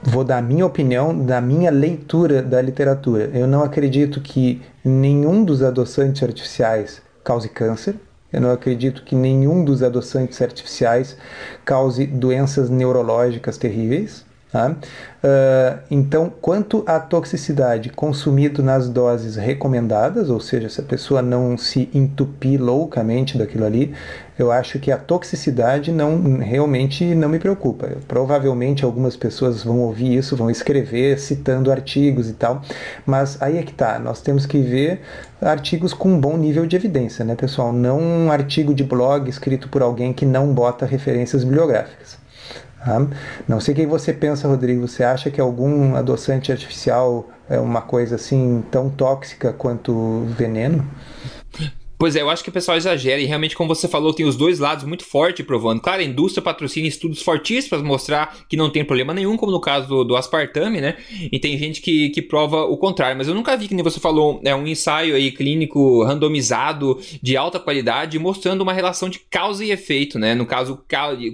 vou dar a minha opinião da minha leitura da literatura. Eu não acredito que nenhum dos adoçantes artificiais cause câncer. Eu não acredito que nenhum dos adoçantes artificiais cause doenças neurológicas terríveis. Tá? Uh, então, quanto à toxicidade, consumido nas doses recomendadas, ou seja, se a pessoa não se entupir loucamente daquilo ali, eu acho que a toxicidade não realmente não me preocupa. Provavelmente algumas pessoas vão ouvir isso, vão escrever citando artigos e tal, mas aí é que tá. Nós temos que ver artigos com um bom nível de evidência, né, pessoal? Não um artigo de blog escrito por alguém que não bota referências bibliográficas. Tá? Não sei o que você pensa, Rodrigo. Você acha que algum adoçante artificial é uma coisa assim tão tóxica quanto veneno? Pois é, eu acho que o pessoal exagera e realmente, como você falou, tem os dois lados muito forte provando. Claro, a indústria patrocina estudos fortíssimos para mostrar que não tem problema nenhum, como no caso do, do, aspartame, né? E tem gente que, que prova o contrário. Mas eu nunca vi, que nem você falou, é um ensaio aí clínico randomizado de alta qualidade mostrando uma relação de causa e efeito, né? No caso,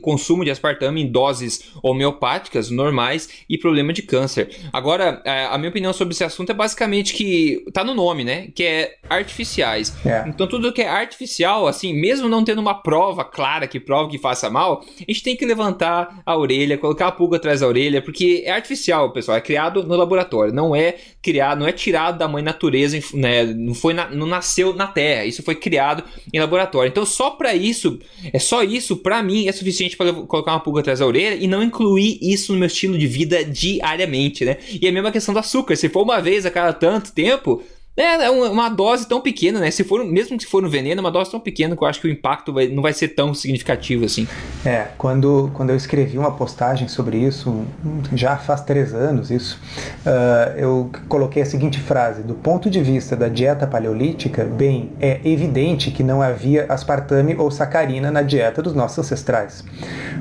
consumo de aspartame em doses homeopáticas normais e problema de câncer. Agora, é, a minha opinião sobre esse assunto é basicamente que tá no nome, né? Que é artificiais. É. Então tudo que é artificial, assim, mesmo não tendo uma prova clara que prova que faça mal, a gente tem que levantar a orelha, colocar a pulga atrás da orelha, porque é artificial, pessoal, é criado no laboratório, não é criado, não é tirado da mãe natureza, né? Não foi na, não nasceu na Terra, isso foi criado em laboratório. Então, só para isso, é só isso para mim é suficiente para colocar uma pulga atrás da orelha e não incluir isso no meu estilo de vida diariamente, né? E a mesma questão do açúcar, se for uma vez a cada tanto tempo, é, é uma dose tão pequena, né? Se for, mesmo que se for no veneno, é uma dose tão pequena que eu acho que o impacto vai, não vai ser tão significativo assim. É, quando, quando eu escrevi uma postagem sobre isso, já faz três anos isso, uh, eu coloquei a seguinte frase: do ponto de vista da dieta paleolítica, bem, é evidente que não havia aspartame ou sacarina na dieta dos nossos ancestrais.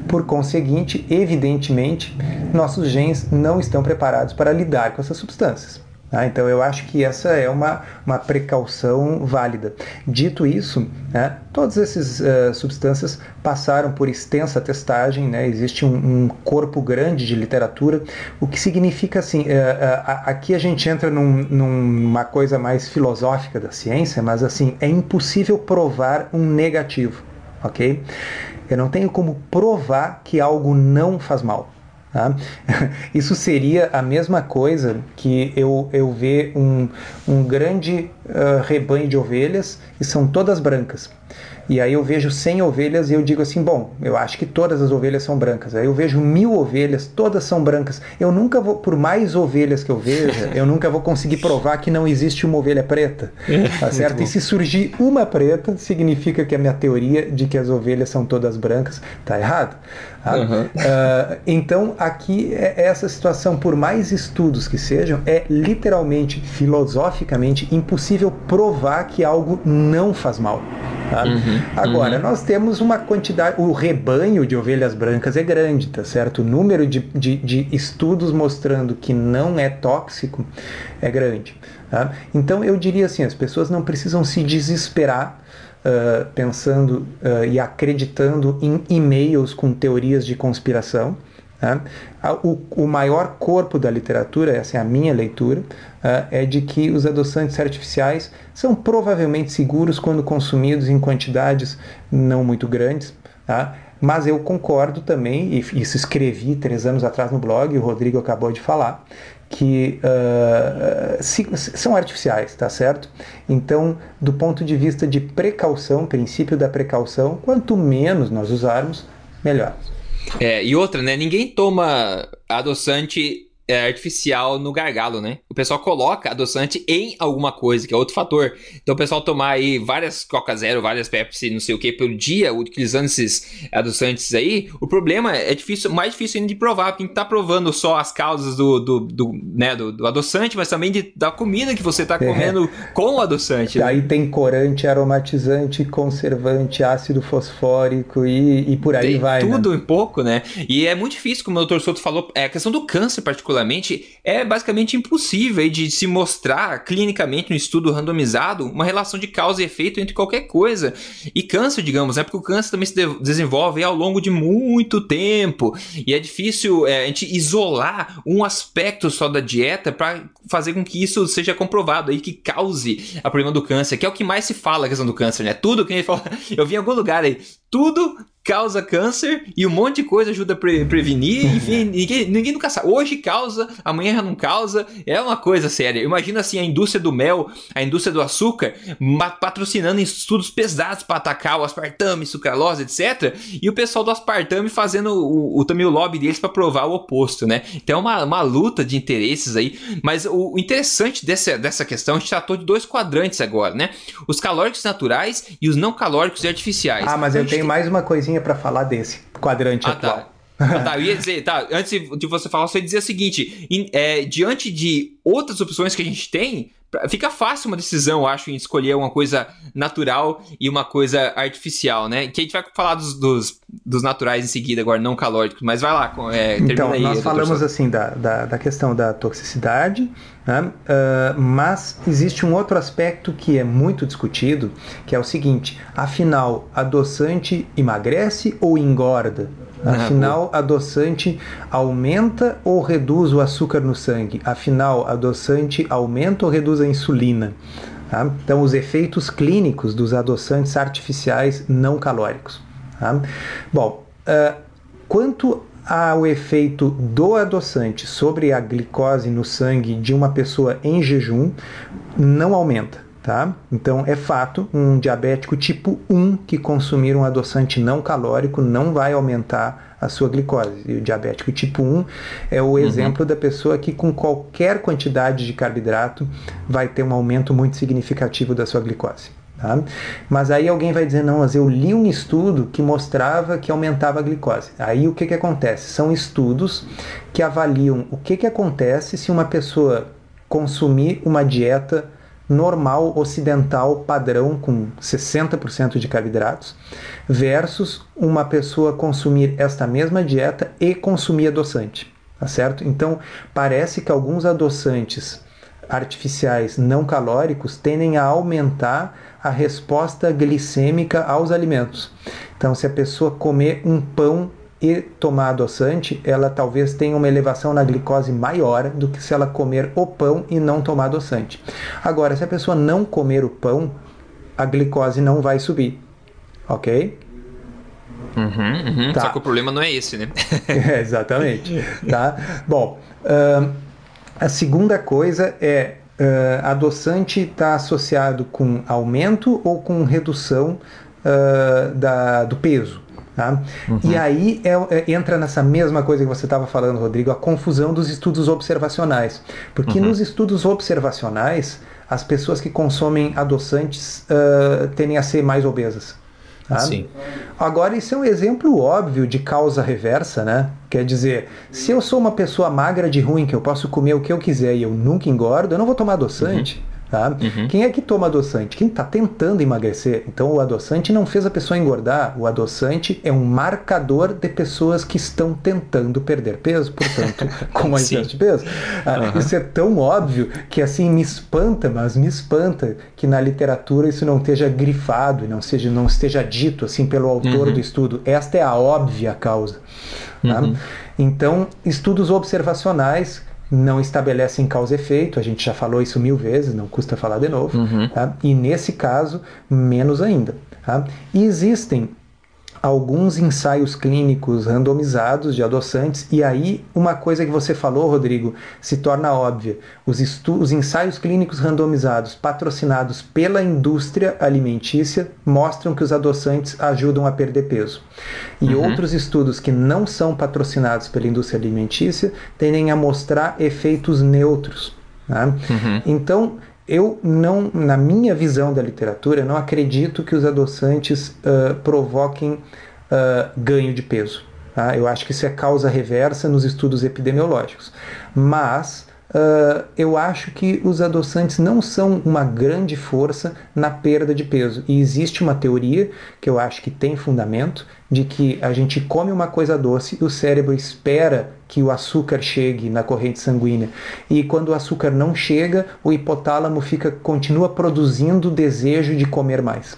Por conseguinte, evidentemente, nossos genes não estão preparados para lidar com essas substâncias. Tá? Então eu acho que essa é uma, uma precaução válida. Dito isso, né, todas essas uh, substâncias passaram por extensa testagem, né, existe um, um, corpo grande de literatura, o que significa assim, uh, uh, aqui a gente entra num, numa coisa mais filosófica da ciência, mas assim, é impossível provar um negativo, ok? Eu não tenho como provar que algo não faz mal. Tá? <laughs> Isso seria a mesma coisa que eu, eu ver um, um grande uh, rebanho de ovelhas e são todas brancas. E aí eu vejo 100 ovelhas e eu digo assim, bom, eu acho que todas as ovelhas são brancas. Aí eu vejo mil ovelhas, todas são brancas. Eu nunca vou, por mais ovelhas que eu veja, <laughs> eu nunca vou conseguir provar que não existe uma ovelha preta, <laughs> tá certo? E se surgir uma preta, significa que a minha teoria de que as ovelhas são todas brancas tá errado. Tá? Uhum. Uh, então aqui é, é essa situação, por mais estudos que sejam, é literalmente, filosoficamente impossível provar que algo não faz mal. Tá? Uhum, Agora, uhum. nós temos uma quantidade, o rebanho de ovelhas brancas é grande, tá certo? O número de, de, de estudos mostrando que não é tóxico é grande. Tá? Então, eu diria assim: as pessoas não precisam se desesperar. Uh, pensando uh, e acreditando em e-mails com teorias de conspiração. Né? O, o, maior corpo da literatura, essa é a minha leitura, uh, é de que os adoçantes artificiais são provavelmente seguros quando consumidos em quantidades não muito grandes. Tá? Mas eu concordo também, e isso escrevi três anos atrás no blog, o Rodrigo acabou de falar, que uh, se, são artificiais, tá certo? Então, do ponto de vista de precaução, princípio da precaução, quanto menos nós usarmos, melhor. É, e outra, né? Ninguém toma adoçante artificial no gargalo, né? O pessoal coloca adoçante em alguma coisa, que é outro fator. Então o pessoal tomar aí várias Coca Zero, várias Pepsi, não sei o que, pelo dia, utilizando esses adoçantes aí, o problema é difícil, mais difícil ainda de provar, porque tá provando só as causas do, do, do né, do, do, adoçante, mas também de, da comida que você tá é. comendo é. com o adoçante. Né? Aí tem corante, aromatizante, conservante, ácido fosfórico e, e por aí tem vai. Tudo né? em pouco, né? E é muito difícil, como o Dr. Souto falou, é a questão do câncer particular particularmente, é basicamente impossível de se mostrar clinicamente no estudo randomizado uma relação de causa e efeito entre qualquer coisa. E câncer, digamos, né? Porque o câncer também se de desenvolve ao longo de muito tempo. E é difícil é, a gente isolar um aspecto só da dieta para fazer com que isso seja comprovado aí, que cause a problema do câncer, que é o que mais se fala a questão do câncer, né? Tudo que fala, <laughs> eu vi em algum lugar aí, tudo causa câncer e um monte de coisa ajuda a pre prevenir. <laughs> Enfim, ninguém, ninguém nunca sabe. Hoje causa, amanhã já não causa. É uma coisa séria. Imagina assim a indústria do mel, a indústria do açúcar, patrocinando estudos pesados para atacar o aspartame, sucralose, etc. E o pessoal do aspartame fazendo o, o também o lobby deles para provar o oposto, né? Então é uma, uma luta de interesses aí. Mas o, o interessante dessa, dessa questão, a gente tratou de dois quadrantes agora, né? Os calóricos naturais e os não calóricos e artificiais. Ah, mas eu tenho mais uma coisinha para falar desse quadrante ah, atual. Tá. Ah, tá, eu ia dizer, tá, antes de você falar, você ia dizer o seguinte: in, é, diante de outras opções que a gente tem, fica fácil uma decisão, eu acho, em escolher uma coisa natural e uma coisa artificial, né? Que a gente vai falar dos, dos, dos naturais em seguida, agora não calóricos, mas vai lá, é, Então, aí, nós falamos assim da, da, da, questão da toxicidade, né? Uh, mas existe um outro aspecto que é muito discutido, que é o seguinte, afinal, adoçante emagrece ou engorda? Afinal, adoçante aumenta ou reduz o açúcar no sangue? Afinal, adoçante aumenta ou reduz a insulina? Tá? Então, os efeitos clínicos dos adoçantes artificiais não calóricos. Tá? Bom, uh, quanto ao efeito do adoçante sobre a glicose no sangue de uma pessoa em jejum, não aumenta. Tá? Então é fato, um diabético tipo 1 que consumir um adoçante não calórico não vai aumentar a sua glicose. E o diabético tipo 1 é o uhum. exemplo da pessoa que com qualquer quantidade de carboidrato vai ter um aumento muito significativo da sua glicose. Tá? Mas aí alguém vai dizer, não, mas eu li um estudo que mostrava que aumentava a glicose. Aí o que, que acontece? São estudos que avaliam o que, que acontece se uma pessoa consumir uma dieta normal ocidental padrão com 60% de carboidratos versus uma pessoa consumir esta mesma dieta e consumir adoçante, tá certo? Então, parece que alguns adoçantes artificiais não calóricos tendem a aumentar a resposta glicêmica aos alimentos. Então, se a pessoa comer um pão e tomar adoçante, ela talvez tenha uma elevação na glicose maior do que se ela comer o pão e não tomar adoçante. Agora, se a pessoa não comer o pão, a glicose não vai subir, ok? Uhum, uhum. Tá. Só que o problema não é esse, né? <laughs> é, exatamente. Tá? Bom, uh, a segunda coisa é uh, adoçante está associado com aumento ou com redução uh, da, do peso. Tá? Uhum. E aí é, é, entra nessa mesma coisa que você estava falando, Rodrigo, a confusão dos estudos observacionais. Porque uhum. nos estudos observacionais, as pessoas que consomem adoçantes uh, tendem a ser mais obesas. Tá? Sim. Agora, isso é um exemplo óbvio de causa reversa, né? Quer dizer, se eu sou uma pessoa magra de ruim, que eu posso comer o que eu quiser e eu nunca engordo, eu não vou tomar adoçante. Uhum. Uhum. Quem é que toma adoçante? Quem está tentando emagrecer. Então o adoçante não fez a pessoa engordar. O adoçante é um marcador de pessoas que estão tentando perder peso, portanto, <laughs> com a excesso de peso. Uhum. Isso é tão óbvio que assim me espanta, mas me espanta que na literatura isso não esteja grifado e não, seja, não esteja dito assim pelo autor uhum. do estudo. Esta é a óbvia causa. Tá? Então, estudos observacionais não estabelecem causa e efeito, a gente já falou isso mil vezes, não custa falar de novo, uhum. tá? e nesse caso, menos ainda. Tá? E existem alguns ensaios clínicos randomizados de adoçantes, e aí uma coisa que você falou, Rodrigo, se torna óbvia. Os, os ensaios clínicos randomizados patrocinados pela indústria alimentícia mostram que os adoçantes ajudam a perder peso. E uhum. outros estudos que não são patrocinados pela indústria alimentícia tendem a mostrar efeitos neutros. Tá? Uhum. Então, eu não, na minha visão da literatura, não acredito que os adoçantes uh, provoquem uh, ganho de peso. Tá? Eu acho que isso é causa reversa nos estudos epidemiológicos. Mas Uh, eu acho que os adoçantes não são uma grande força na perda de peso. E existe uma teoria que eu acho que tem fundamento de que a gente come uma coisa doce e o cérebro espera que o açúcar chegue na corrente sanguínea. E quando o açúcar não chega, o hipotálamo fica continua produzindo desejo de comer mais.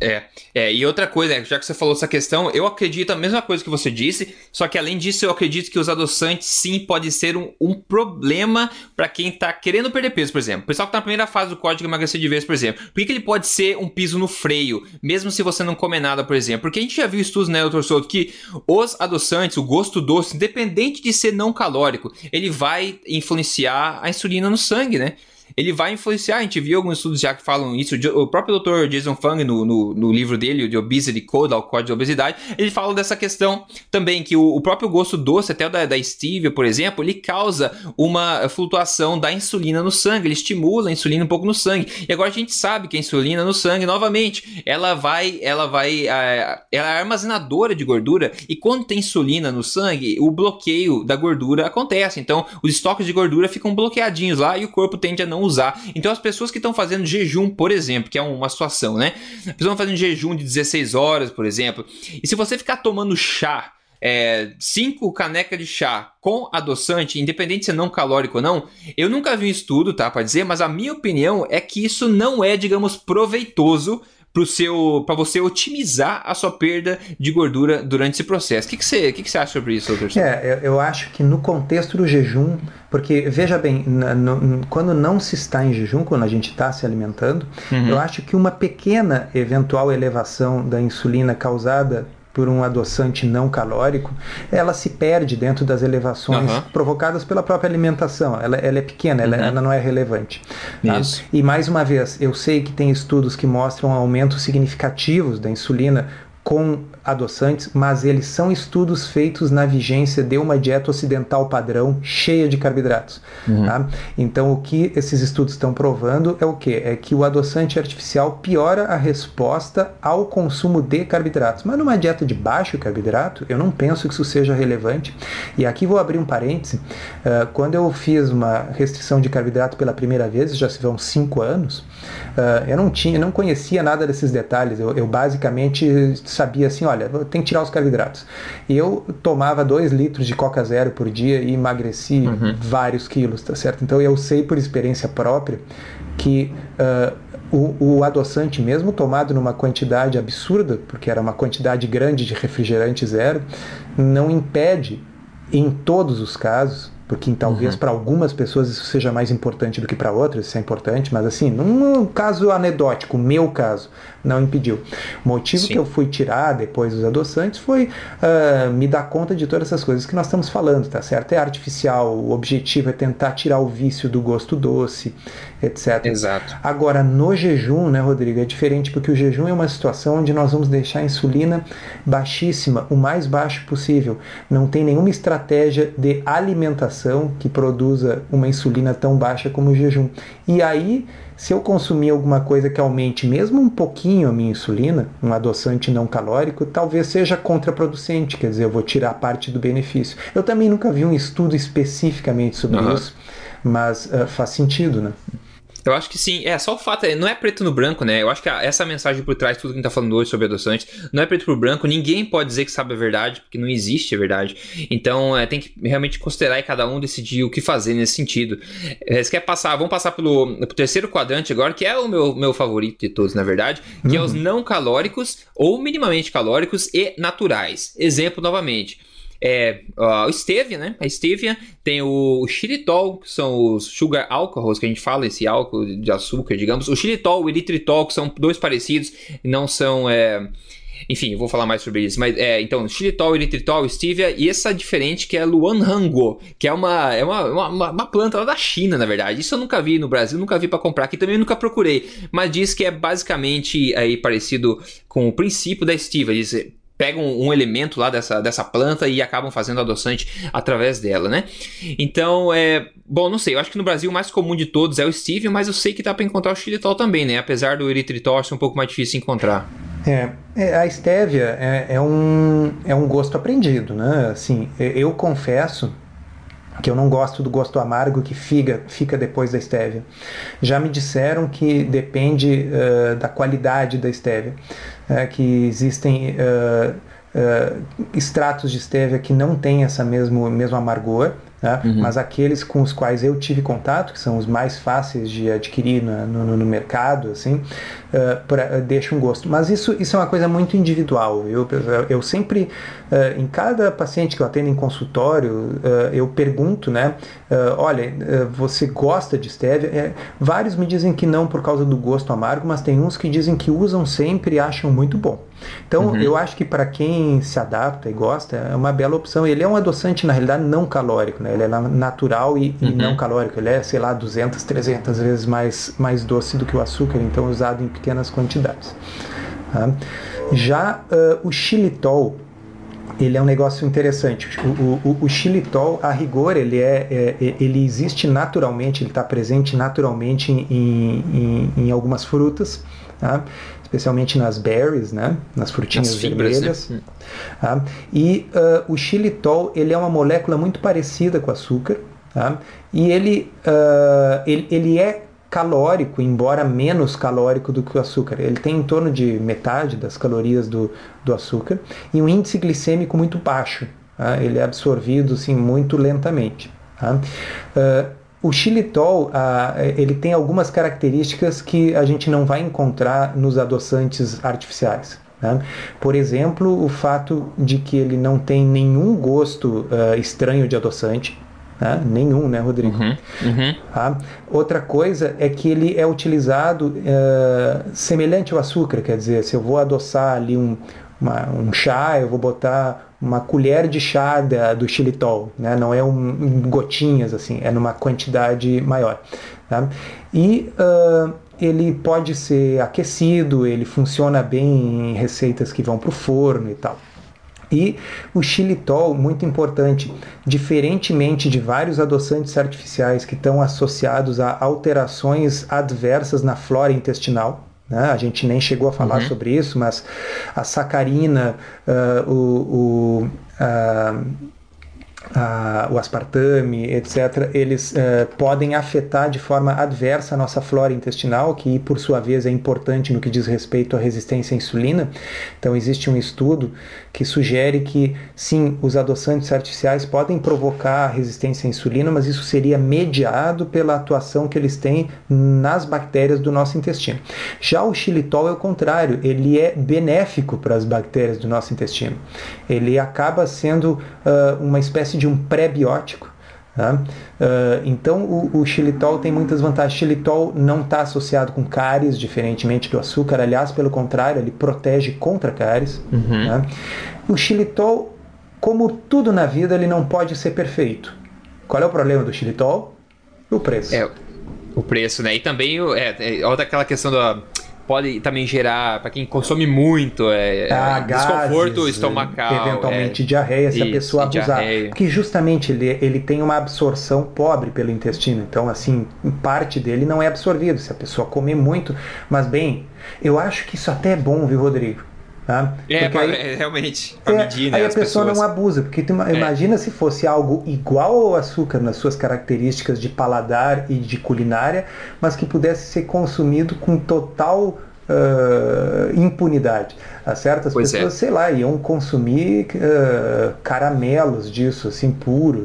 É, é, e outra coisa, já que você falou essa questão, eu acredito a mesma coisa que você disse, só que além disso eu acredito que os adoçantes sim pode ser um, um problema para quem tá querendo perder peso, por exemplo. O pessoal que tá na primeira fase do código emagrecer de vez, por exemplo. Por que, que ele pode ser um piso no freio, mesmo se você não comer nada, por exemplo? Porque a gente já viu estudos, né, doutor Souto, que os adoçantes, o gosto doce, independente de ser não calórico, ele vai influenciar a insulina no sangue, né? Ele vai influenciar. A gente viu alguns estudos já que falam isso. O próprio Dr. Jason Fung, no, no, no livro dele, de Obesity Code, o Código de Obesidade, ele fala dessa questão também, que o, o próprio gosto doce, até o da, da stevia, por exemplo, ele causa uma flutuação da insulina no sangue, ele estimula a insulina um pouco no sangue. E agora a gente sabe que a insulina no sangue, novamente, ela vai, ela vai, ela é armazenadora de gordura, e quando tem insulina no sangue, o bloqueio da gordura acontece. Então, os estoques de gordura ficam bloqueadinhos lá e o corpo tende a não usar. Então as pessoas que estão fazendo jejum, por exemplo, que é uma situação, né? As pessoas fazendo jejum de 16 horas, por exemplo. E se você ficar tomando chá, é, cinco canecas de chá com adoçante, independente se é não calórico ou não, eu nunca vi um estudo, tá, para dizer, mas a minha opinião é que isso não é, digamos, proveitoso para seu para você otimizar a sua perda de gordura durante esse processo. O que, que, você, que, que você acha sobre isso, doutor? É, eu, eu acho que no contexto do jejum Porque, veja bem, no, quando não se está em jejum, quando a gente está se alimentando, uhum. eu acho que uma pequena eventual elevação da insulina causada por um adoçante não calórico, ela se perde dentro das elevações uhum. provocadas pela própria alimentação. Ela, ela é pequena, uhum. ela, ela, não é relevante. Tá? E mais uma vez, eu sei que tem estudos que mostram aumentos significativos da insulina com adoçantes, mas eles são estudos feitos na vigência de uma dieta ocidental padrão cheia de carboidratos. Uhum. Tá? Então, o que esses estudos estão provando é o que? É que o adoçante artificial piora a resposta ao consumo de carboidratos. Mas numa dieta de baixo carboidrato, eu não penso que isso seja relevante. E aqui vou abrir um parêntese. Uh, quando eu fiz uma restrição de carboidrato pela primeira vez, já se vão cinco anos, uh, eu não tinha, não conhecia nada desses detalhes. Eu, eu basicamente sabia assim, olha, tem que tirar os carboidratos. E eu tomava 2 litros de Coca Zero por dia e emagreci uhum. vários quilos, tá certo? Então eu sei por experiência própria que uh, o, o, adoçante, mesmo tomado numa quantidade absurda, porque era uma quantidade grande de refrigerante zero, não impede, em todos os casos, porque talvez uhum. para algumas pessoas isso seja mais importante do que para outras, isso é importante, mas assim, num caso anedótico, meu caso, não impediu. O motivo Sim. que eu fui tirar depois dos adoçantes foi uh, me dar conta de todas essas coisas que nós estamos falando, tá certo? É artificial, o objetivo é tentar tirar o vício do gosto doce, etc. Exato. Agora, no jejum, né, Rodrigo, é diferente porque o jejum é uma situação onde nós vamos deixar a insulina baixíssima, o mais baixo possível. Não tem nenhuma estratégia de alimentação que produza uma insulina tão baixa como o jejum. E aí se eu consumir alguma coisa que aumente mesmo um pouquinho a minha insulina, um adoçante não calórico, talvez seja contraproducente, quer dizer, eu vou tirar parte do benefício. Eu também nunca vi um estudo especificamente sobre uhum. isso, mas uh, faz sentido, né? Eu acho que sim. É, só o fato, é, não é preto no branco, né? Eu acho que essa mensagem por trás de tudo que a gente tá falando hoje sobre adoçantes, não é preto no branco, ninguém pode dizer que sabe a verdade, porque não existe a verdade. Então, é, tem que realmente considerar e cada um decidir o que fazer nesse sentido. É, você quer passar, vamos passar pelo, pelo, terceiro quadrante agora, que é o meu, meu favorito de todos, na verdade, que uhum. é os uhum. não calóricos ou minimamente calóricos e naturais. Exemplo novamente é o stevia, né? A stevia tem o xilitol, que são os sugar alcohols que a gente fala, esse álcool de açúcar, digamos. O xilitol, o eritritol, que são dois parecidos, não são. É... Enfim, eu vou falar mais sobre isso. Mas é, então, xilitol, eritritol, stevia e essa diferente que é Luanhango, que é uma, é uma, uma, uma, planta lá da China, na verdade. Isso eu nunca vi no Brasil, nunca vi para comprar aqui, também nunca procurei. Mas diz que é basicamente aí parecido com o princípio da stevia. Diz, pegam um elemento lá dessa, dessa planta e acabam fazendo adoçante através dela, né? Então, é. Bom, não sei, eu acho que no Brasil o mais comum de todos é o stevia, mas eu sei que dá para encontrar o xilitol também, né? Apesar do eritritol ser um pouco mais difícil encontrar. É, é a stevia é, é, um, é um gosto aprendido, né? Assim, eu confesso que eu não gosto do gosto amargo que fica, fica depois da estévia. Já me disseram que depende uh, da qualidade da estévia, uh, que existem uh, extratos de estévia que não têm essa mesmo, mesmo amargor, né? Uhum. Mas aqueles com os quais eu tive contato, que são os mais fáceis de adquirir no, no, no mercado, assim, uh, pra, deixa um gosto. Mas isso, isso é uma coisa muito individual. Eu, eu sempre, uh, em cada paciente que eu atendo em consultório, uh, eu pergunto, né? olha, você gosta de stevia? É, vários me dizem que não por causa do gosto amargo, mas tem uns que dizem que usam sempre e acham muito bom. Então, uhum. eu acho que para quem se adapta e gosta, é uma bela opção. Ele é um adoçante, na realidade, não calórico, né? Ele é natural e, uhum. e não calórico. Ele é, sei lá, 200, 300 vezes mais, mais doce do que o açúcar, então usado em pequenas quantidades. Tá? Já uh, o xilitol, ele é um negócio interessante. O, o, o xilitol, a rigor, ele, é, é, ele existe naturalmente, ele está presente naturalmente em, em, em algumas frutas. Tá? especialmente nas berries, né? nas frutinhas nas vermelhas. Né? Tá? E uh, o xilitol ele é uma molécula muito parecida com açúcar, tá? e ele, uh, ele, ele é calórico, embora menos calórico do que o açúcar. Ele tem em torno de metade das calorias do, do açúcar e um índice glicêmico muito baixo. Tá? Ele é absorvido assim, muito lentamente. Tá? Uh, o xilitol, ah, ele tem algumas características que a gente não vai encontrar nos adoçantes artificiais. Né? Por exemplo, o fato de que ele não tem nenhum gosto uh, estranho de adoçante. Né? Nenhum, né, Rodrigo? Uhum, uhum. Tá? Outra coisa é que ele é utilizado uh, semelhante ao açúcar, quer dizer, se eu vou adoçar ali um, uma, um chá, eu vou botar uma colher de chá da, do xilitol, né? não é um, um, gotinhas assim, é numa quantidade maior. Tá? E uh, ele pode ser aquecido, ele funciona bem em receitas que vão para o forno e tal. E o xilitol, muito importante, diferentemente de vários adoçantes artificiais que estão associados a alterações adversas na flora intestinal, né? a gente nem chegou a falar uhum. sobre isso, mas a sacarina, uh, o, o uh, o aspartame, etc., eles uh, podem afetar de forma adversa a nossa flora intestinal, que por sua vez é importante no que diz respeito à resistência à insulina. Então, existe um estudo que sugere que sim, os adoçantes artificiais podem provocar resistência à insulina, mas isso seria mediado pela atuação que eles têm nas bactérias do nosso intestino. Já o xilitol é o contrário, ele é benéfico para as bactérias do nosso intestino. Ele acaba sendo uh, uma espécie de um pré-biótico. Tá? Uh, então o, o, xilitol tem muitas vantagens. Xilitol não está associado com cáries, diferentemente do açúcar. Aliás, pelo contrário, ele protege contra cáries. Uhum. Tá? O xilitol, como tudo na vida, ele não pode ser perfeito. Qual é o problema do xilitol? O preço. É, o preço, né? E também é, é, olha aquela questão da pode também gerar, para quem consome muito, é, ah, desconforto gases, estomacal. Eventualmente é, diarreia, se a pessoa abusar. Diarreia. Porque justamente ele, ele tem uma absorção pobre pelo intestino. Então, assim, parte dele não é absorvido se a pessoa comer muito. Mas, bem, eu acho que isso até é bom, viu, Rodrigo? Tá? É, aí, é, realmente, é, medir, né, Aí a pessoa pessoas. não abusa, porque tu, é. imagina se fosse algo igual ao açúcar nas suas características de paladar e de culinária, mas que pudesse ser consumido com total uh, impunidade. Certas pois pessoas, é. sei lá, iam consumir uh, caramelos disso, assim, puro.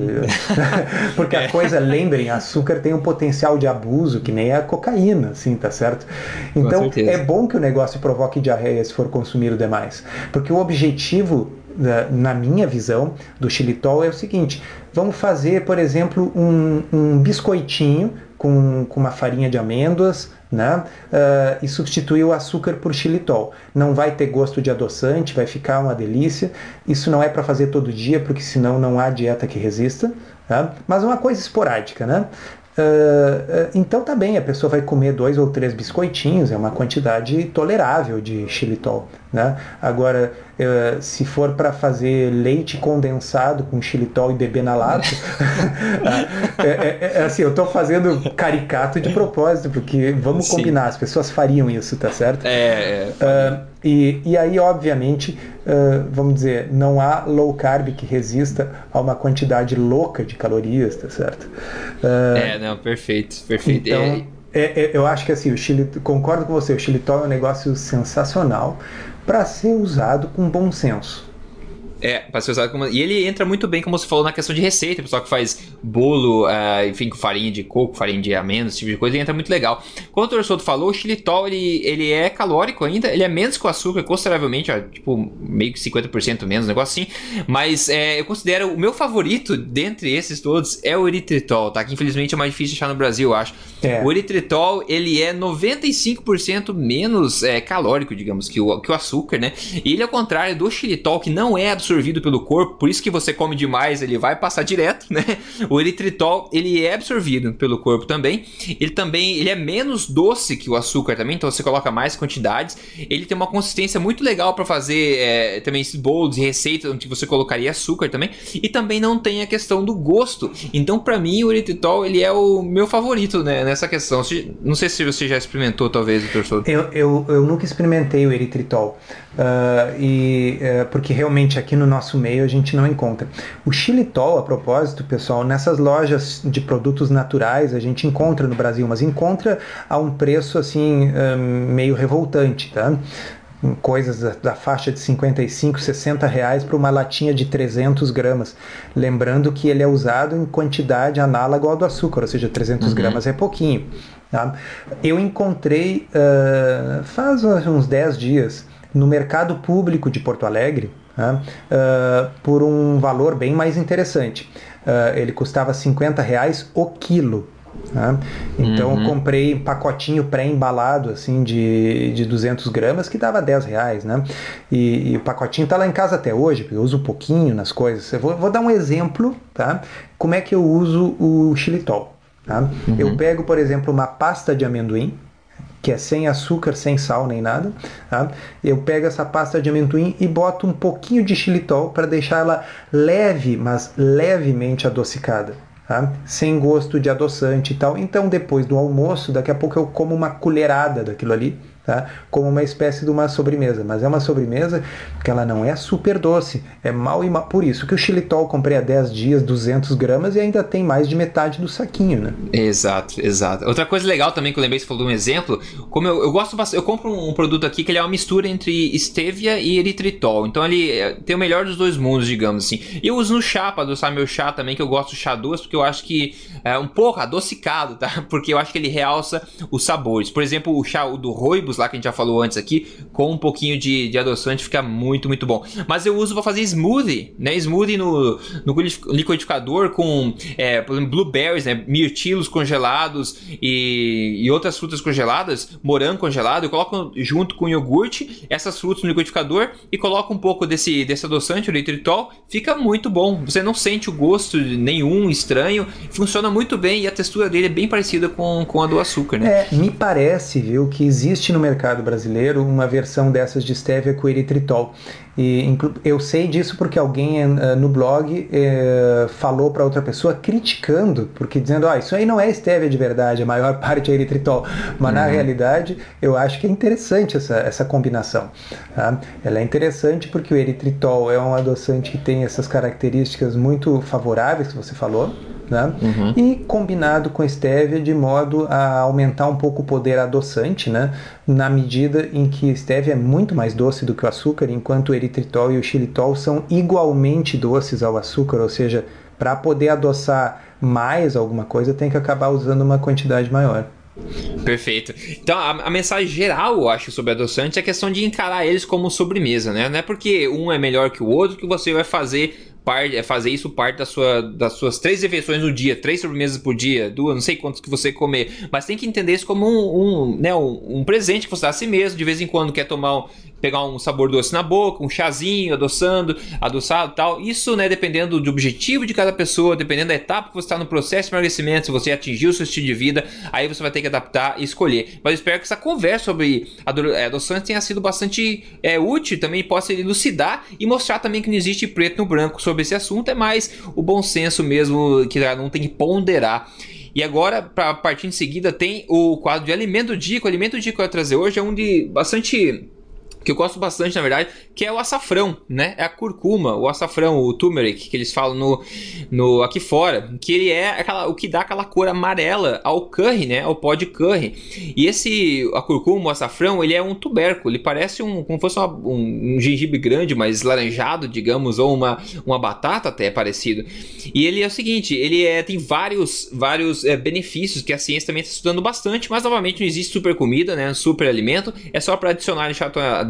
<laughs> Porque a é. coisa, lembrem, açúcar tem um potencial de abuso que nem a cocaína, assim, tá certo? Então, é bom que o negócio provoque diarreia se for consumido demais. Porque o objetivo na minha visão, do xilitol é o seguinte: vamos fazer, por exemplo, um, um biscoitinho com, com uma farinha de amêndoas, né? Uh, e substituir o açúcar por xilitol. Não vai ter gosto de adoçante, vai ficar uma delícia. Isso não é para fazer todo dia, porque senão não há dieta que resista. Tá? Mas uma coisa esporádica, né? Uh, então tá bem, a pessoa vai comer dois ou três biscoitinhos, é uma quantidade tolerável de xilitol. Né? Agora, uh, se for para fazer leite condensado com xilitol e beber na lata, <laughs> é, é, é, assim, eu estou fazendo caricato de propósito, porque vamos Sim. combinar, as pessoas fariam isso, tá certo? É, uh, e, e aí, obviamente, vamos dizer, não há low carb que resista a uma quantidade louca de calorias, tá certo? é, não, perfeito, perfeito. Então, é, é, eu acho que assim, o Chile, concordo com você, o xilitol é um negócio sensacional para ser usado com bom senso. É, pra ser usado como. E ele entra muito bem, como você falou, na questão de receita. O pessoal que faz bolo, uh, enfim, com farinha de coco, farinha de amêndoas, esse tipo de coisa, ele entra muito legal. Como o Dr. Souto falou, o xilitol, ele, ele é calórico ainda, ele é menos que o açúcar, consideravelmente, ó, tipo, meio que 50% menos, um negócio assim. Mas é, eu considero o meu favorito dentre esses todos é o eritritol, tá? Que infelizmente é mais difícil de achar no Brasil, eu acho. É. O eritritol, ele é 95% menos é, calórico, digamos, que o, que o açúcar, né? E ele, ao contrário do xilitol, que não é absorvido absorvido pelo corpo, por isso que você come demais, ele vai passar direto, né? O eritritol, ele é absorvido pelo corpo também. Ele também, ele é menos doce que o açúcar também, então você coloca mais quantidades. Ele tem uma consistência muito legal para fazer é, também esses bolos e receitas onde você colocaria açúcar também. E também não tem a questão do gosto. Então, para mim, o eritritol, ele é o meu favorito né, nessa questão. Não sei se você já experimentou, talvez, doutor Souto. Eu, eu, eu nunca experimentei o eritritol. Uh, e, uh, porque realmente aqui no nosso meio a gente não encontra. O xilitol, a propósito, pessoal, nessas lojas de produtos naturais a gente encontra no Brasil, mas encontra a um preço assim uh, meio revoltante, tá? coisas da, da, faixa de 55, 60 reais para uma latinha de 300 gramas. Lembrando que ele é usado em quantidade análoga ao do açúcar, ou seja, 300 uhum. gramas é pouquinho. Tá? Eu encontrei uh, faz uns 10 dias no mercado público de Porto Alegre, né, uh, por um valor bem mais interessante. Uh, ele custava 50 reais o quilo. Né? Então uhum. comprei um pacotinho pré-embalado assim de, de 200 gramas que dava 10 reais. Né? E, e o pacotinho está lá em casa até hoje, eu uso um pouquinho nas coisas. Eu vou, vou dar um exemplo, tá? Como é que eu uso o xilitol. Tá? Uhum. Eu pego, por exemplo, uma pasta de amendoim, que é sem açúcar, sem sal nem nada. Tá? Eu pego essa pasta de amendoim e boto um pouquinho de xilitol para deixar ela leve, mas levemente adocicada. Tá? Sem gosto de adoçante e tal. Então, depois do almoço, daqui a pouco eu como uma colherada daquilo ali tá? como uma espécie de uma sobremesa. Mas é uma sobremesa que ela não é super doce, é mal e mal. Por isso que o xilitol comprei há 10 dias, 200 gramas e ainda tem mais de metade do saquinho, né? Exato, exato. Outra coisa legal também que eu lembrei, você falou de um exemplo, como eu, eu gosto bastante, eu compro um, produto aqui que ele é uma mistura entre stevia e eritritol. Então ele é, tem o melhor dos dois mundos, digamos assim. E eu uso no chá para adoçar meu chá também, que eu gosto do chá doce, porque eu acho que é um pouco adocicado, tá? <laughs> Porque eu acho que ele realça os sabores. Por exemplo, o chá do Lá que a gente já falou antes aqui, com um pouquinho de, de adoçante fica muito, muito bom. Mas eu uso para fazer smoothie, né? Smoothie no, no liquidificador com, é, por exemplo, blueberries, né? Mirtilos congelados e, e outras frutas congeladas, morango congelado. Eu coloco junto com iogurte essas frutas no liquidificador e coloco um pouco desse, desse adoçante, o eritritol. Fica muito bom. Você não sente o gosto nenhum estranho. Funciona muito bem e a textura dele é bem parecida com, com a do açúcar, né? É, me parece, viu, que existe no mercado brasileiro uma versão dessas de stevia com eritritol. E eu sei disso porque alguém uh, no blog uh, falou para outra pessoa criticando, porque dizendo, ah, isso aí não é stevia de verdade, a maior <laughs> parte é eritritol. Mas uhum. na realidade, eu acho que é interessante essa, essa combinação. Tá? Ela é interessante porque o eritritol é um adoçante que tem essas características muito favoráveis que você falou né? Uhum. E combinado com stevia de modo a aumentar um pouco o poder adoçante, né? Na medida em que stevia é muito mais doce do que o açúcar, enquanto o eritritol e o xilitol são igualmente doces ao açúcar, ou seja, para poder adoçar mais alguma coisa tem que acabar usando uma quantidade maior. Perfeito. Então, a, a, mensagem geral, eu acho, sobre adoçantes é a questão de encarar eles como sobremesa, né? Não é porque um é melhor que o outro que você vai fazer é fazer isso parte da sua, das suas três refeições no dia, três sobremesas por dia, duas, não sei quantos que você comer, mas tem que entender isso como um, um, né, um, um presente que você dá a si mesmo, de vez em quando quer tomar pegar um sabor doce na boca, um chazinho, adoçando, adoçado tal. Isso, né, dependendo do objetivo de cada pessoa, dependendo da etapa que você está no processo de emagrecimento, se você atingiu o seu estilo de vida, aí você vai ter que adaptar e escolher. Mas espero que essa conversa sobre é, adoçantes tenha sido bastante é, útil, também possa elucidar e mostrar também que não existe preto no branco sobre esse assunto, é mais o bom senso mesmo que não tem que ponderar. E agora, para partir em seguida, tem o quadro de alimento dia. O alimento dia que eu vou trazer hoje é um de bastante que eu gosto bastante, na verdade, que é o açafrão, né? É a curcuma, o açafrão, o turmeric, que eles falam no, no aqui fora, que ele é aquela, o que dá aquela cor amarela ao curry, né? Ao pó de curry. E esse, a curcuma, o açafrão, ele é um tubérculo, ele parece um, como fosse uma, um, um, gengibre grande, mas laranjado, digamos, ou uma, uma batata até parecido. E ele é o seguinte, ele é, tem vários, vários é, benefícios que a ciência também está estudando bastante, mas novamente não existe super comida, né? Super alimento, é só para adicionar e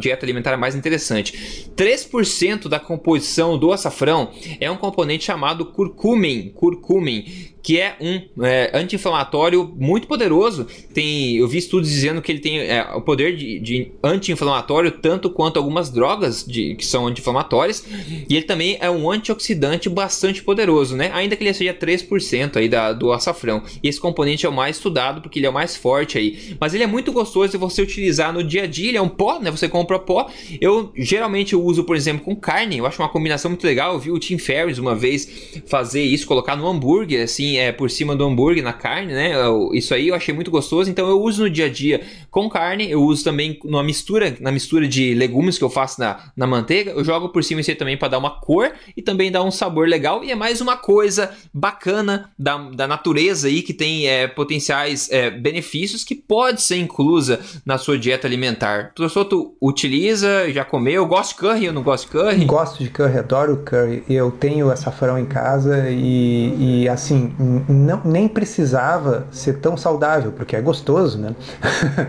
dieta alimentar mais interessante. 3% da composição do açafrão é um componente chamado curcumin, curcumin que é um é, anti-inflamatório muito poderoso. Tem, eu vi estudos dizendo que ele tem é, o poder de, de anti-inflamatório tanto quanto algumas drogas de, que são anti-inflamatórias. E ele também é um antioxidante bastante poderoso, né? Ainda que ele seja 3% aí da, do açafrão. E esse componente é o mais estudado porque ele é o mais forte aí. Mas ele é muito gostoso de você utilizar no dia a dia. Ele é um pó, né? Você compra pó. Eu geralmente eu uso, por exemplo, com carne. Eu acho uma combinação muito legal. Eu vi o Tim Ferriss uma vez fazer isso, colocar no hambúrguer, assim é, por cima do hambúrguer, na carne, né? Isso aí eu achei muito gostoso, então eu uso no dia a dia com carne, eu uso também numa mistura, na mistura de legumes que eu faço na, na manteiga, eu jogo por cima isso aí também para dar uma cor e também dar um sabor legal, e é mais uma coisa bacana da, da natureza aí que tem é, potenciais é, benefícios que pode ser inclusa na sua dieta alimentar. Professor, tu utiliza, já comeu? Eu gosto de curry, eu não gosto de curry? Gosto de curry, adoro curry. Eu tenho açafrão em casa e, e assim, não, nem precisava ser tão saudável, porque é gostoso, né?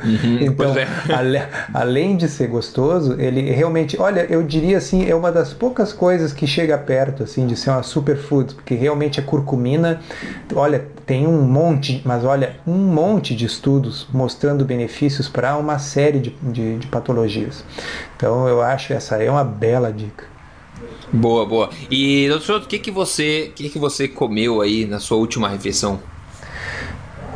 Uhum, <laughs> então, é. ale, além de ser gostoso, ele realmente, olha, eu diria assim, é uma das poucas coisas que chega perto assim de ser uma superfood, porque realmente a curcumina, olha, tem um monte, mas olha, um monte de estudos mostrando benefícios para uma série de, de, de patologias. Então eu acho essa é uma bela dica. Boa, boa. E, doutor, o que, que, você, que, que você comeu aí na sua última refeição?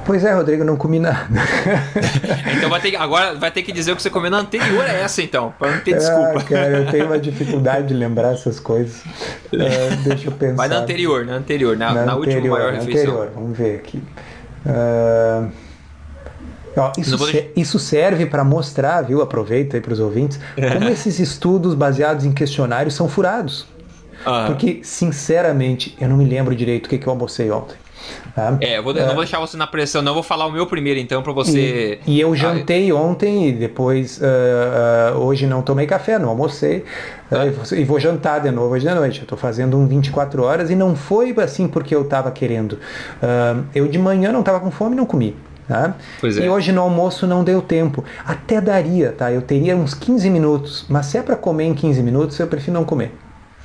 Pois é, Rodrigo, não comi nada. <laughs> então vai ter, agora vai ter que dizer o que você comeu na anterior a essa, então, para não ter é, desculpa. cara, eu tenho uma <laughs> dificuldade de lembrar essas coisas. Uh, deixa eu pensar. Vai na anterior, na anterior, na, na, na anterior, última maior refeição. Anterior, vamos ver aqui. Uh, Ó, isso, se, isso, serve para mostrar, viu? Aproveita aí para os ouvintes, como esses estudos baseados em questionários são furados. Uhum. Porque, sinceramente, eu não me lembro direito o que, que eu almocei ontem. Tá? É, eu vou, não vou deixar você na pressão, não. Eu vou falar o meu primeiro, então, para você. E, e, eu jantei ah, ontem e depois. Uh, uh, hoje não tomei café, não almocei. Uh, e vou jantar de novo hoje de noite. Eu estou fazendo um 24 horas e não foi assim porque eu estava querendo. eu de manhã não estava com fome e não comi. Tá? É. E hoje no almoço não deu tempo. Até daria, tá? Eu teria uns 15 minutos, mas se é para comer em 15 minutos, eu prefiro não comer.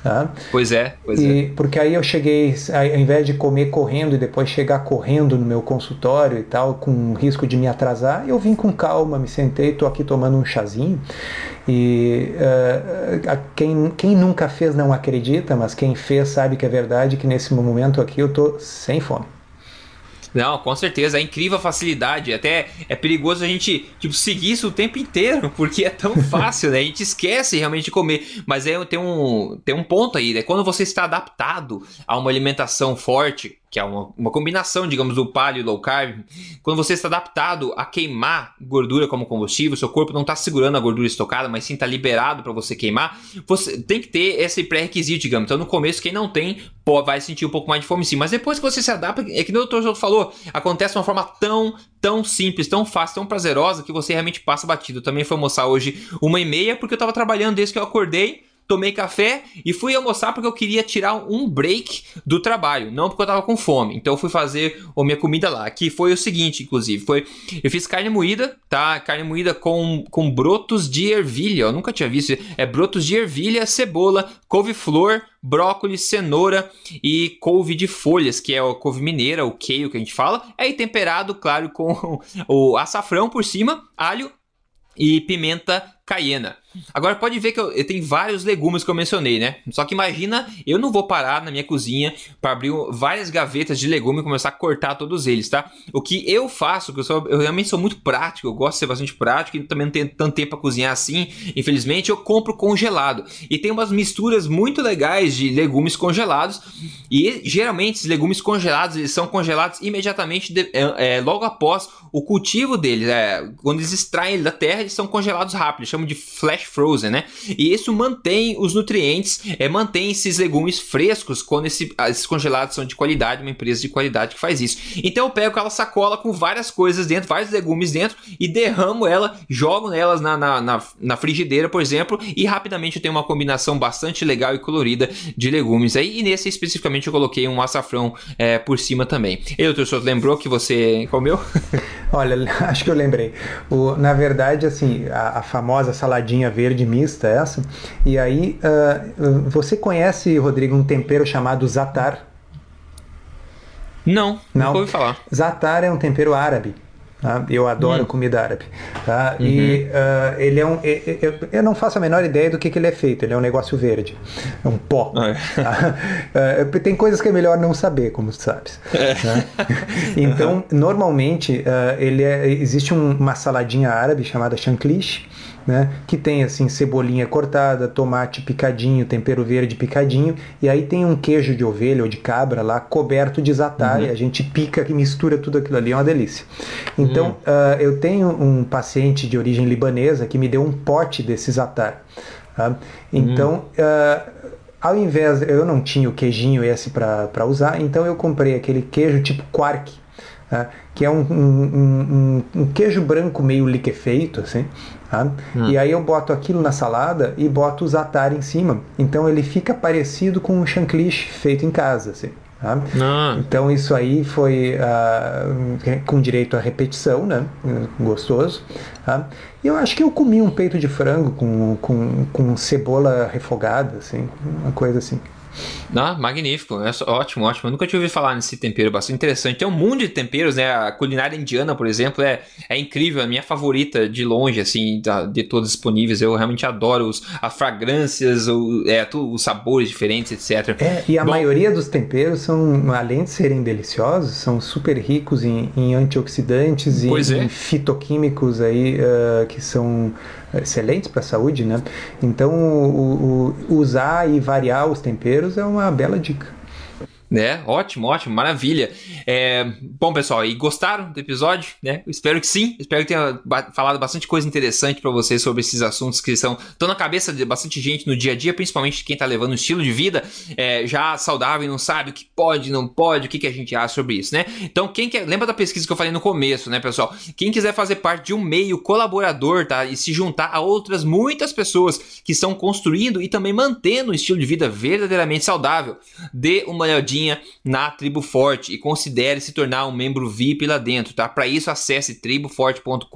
Tá? Pois é, pois e, é. Porque aí eu cheguei, ao invés de comer correndo e depois chegar correndo no meu consultório e tal, com risco de me atrasar, eu vim com calma, me sentei, estou aqui tomando um chazinho. E uh, quem, quem nunca fez não acredita, mas quem fez sabe que é verdade, que nesse momento aqui eu estou sem fome. Não, com certeza. É incrível a facilidade. Até é perigoso a gente tipo, seguir isso o tempo inteiro, <laughs> porque é tão fácil, né? A gente esquece realmente de comer. Mas é, tem, um, tem um ponto aí, né? Quando você está adaptado a uma alimentação forte, que é uma, uma combinação, digamos, do paleo e low carb, quando você está adaptado a queimar gordura como combustível, seu corpo não está segurando a gordura estocada, mas sim está liberado para você queimar, você tem que ter esse pré-requisito, digamos. Então, no começo, quem não tem, pô, vai sentir um pouco mais de fome sim. Mas depois que você se adapta, é que o doutor João falou, acontece de uma forma tão, tão simples, tão fácil, tão prazerosa, que você realmente passa batido. Eu também fui almoçar hoje uma e meia, porque eu estava trabalhando desde que eu acordei tomei café e fui almoçar porque eu queria tirar um break do trabalho, não porque eu tava com fome. Então eu fui fazer a minha comida lá, que foi o seguinte, inclusive, foi eu fiz carne moída, tá? Carne moída com, com brotos de ervilha, eu nunca tinha visto, é brotos de ervilha, cebola, couve-flor, brócolis, cenoura e couve de folhas, que é a couve mineira, o queio que a gente fala, aí temperado, claro, com <laughs> o açafrão por cima, alho e pimenta caiena. Agora pode ver que eu, eu, vários legumes que eu mencionei, né? Só que imagina, eu não vou parar na minha cozinha para abrir várias gavetas de legume e começar a cortar todos eles, tá? O que eu faço, que eu, sou, eu realmente sou muito prático, eu gosto de ser bastante prático e também não tenho tanto tempo para cozinhar assim, infelizmente, eu compro congelado. E tem umas misturas muito legais de legumes congelados e geralmente esses legumes congelados, eles são congelados imediatamente de, é, é, logo após o cultivo deles. É, quando eles extraem da terra, eles são congelados rápido, chamam de flash frozen, né? E isso mantém os nutrientes, é, mantém esses legumes frescos quando esse, esses congelados são de qualidade, uma empresa de qualidade que faz isso. Então eu pego aquela sacola com várias coisas dentro, vários legumes dentro e derramo ela, jogo nelas na, na, na, na frigideira, por exemplo, e rapidamente eu tenho uma combinação bastante legal e colorida de legumes aí. E nesse especificamente eu coloquei um açafrão é, por cima também. E doutor Souto, lembrou que você comeu? <laughs> Olha, <laughs> acho que eu lembrei. O, na verdade, assim, a, a famosa saladinha verde mista essa. E aí, uh, você conhece, Rodrigo, um tempero chamado zatar? Não, não ouvi falar. Zatar é um tempero árabe. Tá? Eu adoro hum. comida árabe. Tá? Uhum. E uh, ele é um. Eu, eu, não faço a menor ideia do que, que ele é feito. Ele é um negócio verde. É um pó. Ah, é. Tá? <laughs> Uh, tem coisas que é melhor não saber, como tu sabes. É. Né? <laughs> Então, normalmente, uh, ele é, existe um, uma saladinha árabe chamada chanclish né? Que tem assim cebolinha cortada, tomate picadinho, tempero verde picadinho, e aí tem um queijo de ovelha ou de cabra lá coberto de zatar, uhum. e a gente pica e mistura tudo aquilo ali, é uma delícia. Então, uhum. uh, eu tenho um paciente de origem libanesa que me deu um pote desse zatar. Tá? Então, uh, ao invés, eu não tinha o queijinho esse para usar, então eu comprei aquele queijo tipo quark, tá? que é um, um, um, um, queijo branco meio liquefeito, assim, tá? Hum. E aí eu boto aquilo na salada e boto o zatar em cima. Então ele fica parecido com um chancliche feito em casa, assim. Tá? Ah. Então isso aí foi uh, com direito à repetição, né? Gostoso. Tá? E eu acho que eu comi um peito de frango com, com, com cebola refogada, assim, uma coisa assim. Ah, magnífico, é ótimo, ótimo. Eu nunca tinha ouvido falar nesse tempero, bastante interessante. Tem um mundo de temperos, né? A culinária indiana, por exemplo, é, é incrível, a minha favorita de longe, assim, de todos disponíveis. Eu realmente adoro os, as fragrâncias, o, é, os sabores diferentes, etc. É, e a Bom, maioria dos temperos são, além de serem deliciosos, são super ricos em, em antioxidantes e é. em fitoquímicos aí uh, que são excelentes para a saúde, né? Então, o, o, usar e variar os temperos é uma bela dica. É, ótimo, ótimo, maravilha. É, bom, pessoal, e gostaram do episódio? Né? espero que sim. Espero que tenha falado bastante coisa interessante para vocês sobre esses assuntos que estão, estão na cabeça de bastante gente no dia a dia, principalmente quem está levando um estilo de vida é, já saudável e não sabe o que pode, não pode, o que, que a gente acha sobre isso, né? Então, quem quer. Lembra da pesquisa que eu falei no começo, né, pessoal? Quem quiser fazer parte de um meio colaborador, tá? E se juntar a outras muitas pessoas que estão construindo e também mantendo um estilo de vida verdadeiramente saudável, dê uma olhadinha na Tribo Forte e considere se tornar um membro VIP lá dentro, tá? Para isso acesse triboforte.com.br.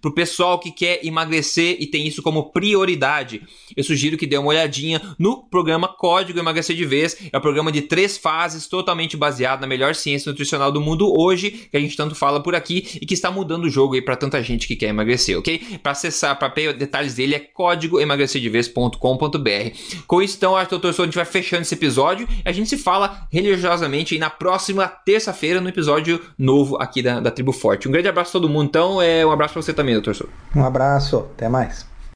Para o pessoal que quer emagrecer e tem isso como prioridade, eu sugiro que dê uma olhadinha no programa Código Emagrecer de Vez. É um programa de três fases, totalmente baseado na melhor ciência nutricional do mundo hoje, que a gente tanto fala por aqui e que está mudando o jogo aí para tanta gente que quer emagrecer, ok? Para acessar, para ver detalhes dele é código emagrecerdevez.com.br. Com isso, então, acho que doutor Sou, a gente vai fechando esse episódio. A gente se fala religiosamente na próxima terça-feira no episódio novo aqui da, da Tribo Forte. Um grande abraço a todo mundo, então. É, um abraço para você também, doutor Sou. Um abraço, até mais.